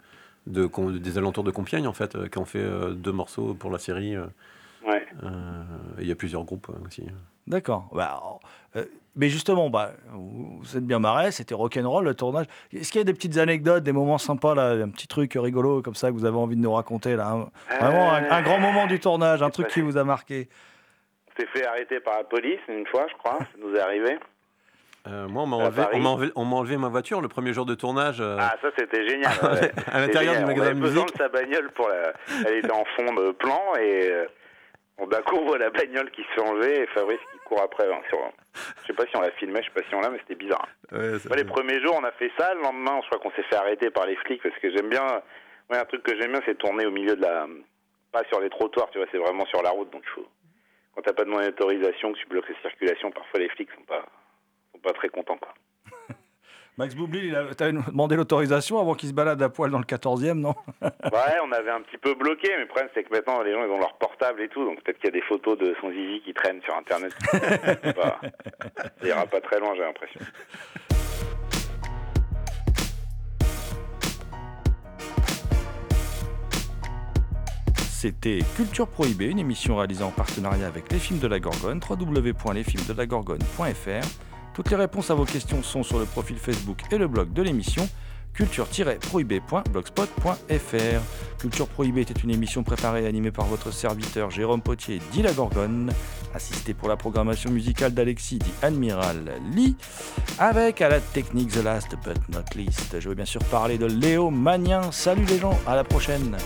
de, Com- des alentours de Compiègne en fait, qui ont fait deux morceaux pour la série. Ouais. Euh, et il y a plusieurs groupes aussi. D'accord. Bah, euh, mais justement, bah, vous vous êtes bien marré, c'était rock'n'roll le tournage. Est-ce qu'il y a des petites anecdotes, des moments sympas, là, un petit truc rigolo comme ça que vous avez envie de nous raconter là Vraiment un, un grand moment du tournage, un truc qui vous a marqué? On s'est fait arrêter par la police une fois, je crois. Ça nous est arrivé. Euh, moi, on m'a enlevé, m'a enlevé, on m'a enlevé ma voiture le premier jour de tournage. euh, Ah, ça c'était génial. ouais. À l'intérieur du magasin On avait de besoin musique. de sa bagnole pour la. Elle était en fond de plan et d'un coup on voit la bagnole qui se changeait et Fabrice qui court après. hein, sur... Je sais pas si on l'a filmé, je sais pas si on l'a, mais c'était bizarre. ouais, les premiers jours on a fait ça, le lendemain je crois qu'on s'est fait arrêter par les flics parce que j'aime bien. Ouais, un truc que j'aime bien c'est tourner au milieu de la. Pas sur les trottoirs, tu vois, c'est vraiment sur la route donc faut. Quand t'as pas demandé d'autorisation, que tu bloques la circulation, parfois les flics sont pas sont pas très contents quoi. Max Boublil, il a- t'avais demandé l'autorisation avant qu'il se balade à poil dans le 14e, non Ouais, on avait un petit peu bloqué, mais le problème c'est que maintenant les gens ils ont leur portable et tout, donc peut-être qu'il y a des photos de son zizi qui traînent sur internet. Ça ira pas très loin, j'ai l'impression. C'était Culture Prohibée, une émission réalisée en partenariat avec les films de la Gorgone, www.lesfilmsdelagorgone.fr. Toutes les réponses à vos questions sont sur le profil Facebook et le blog de l'émission culture-prohibée.blogspot.fr. Culture Prohibée était une émission préparée et animée par votre serviteur Jérôme Potier, dit la Gorgone, assisté pour la programmation musicale d'Alexis, dit Admiral Lee, avec à la technique The Last But Not Least. Je veux bien sûr parler de Léo Magnin. Salut les gens, à la prochaine.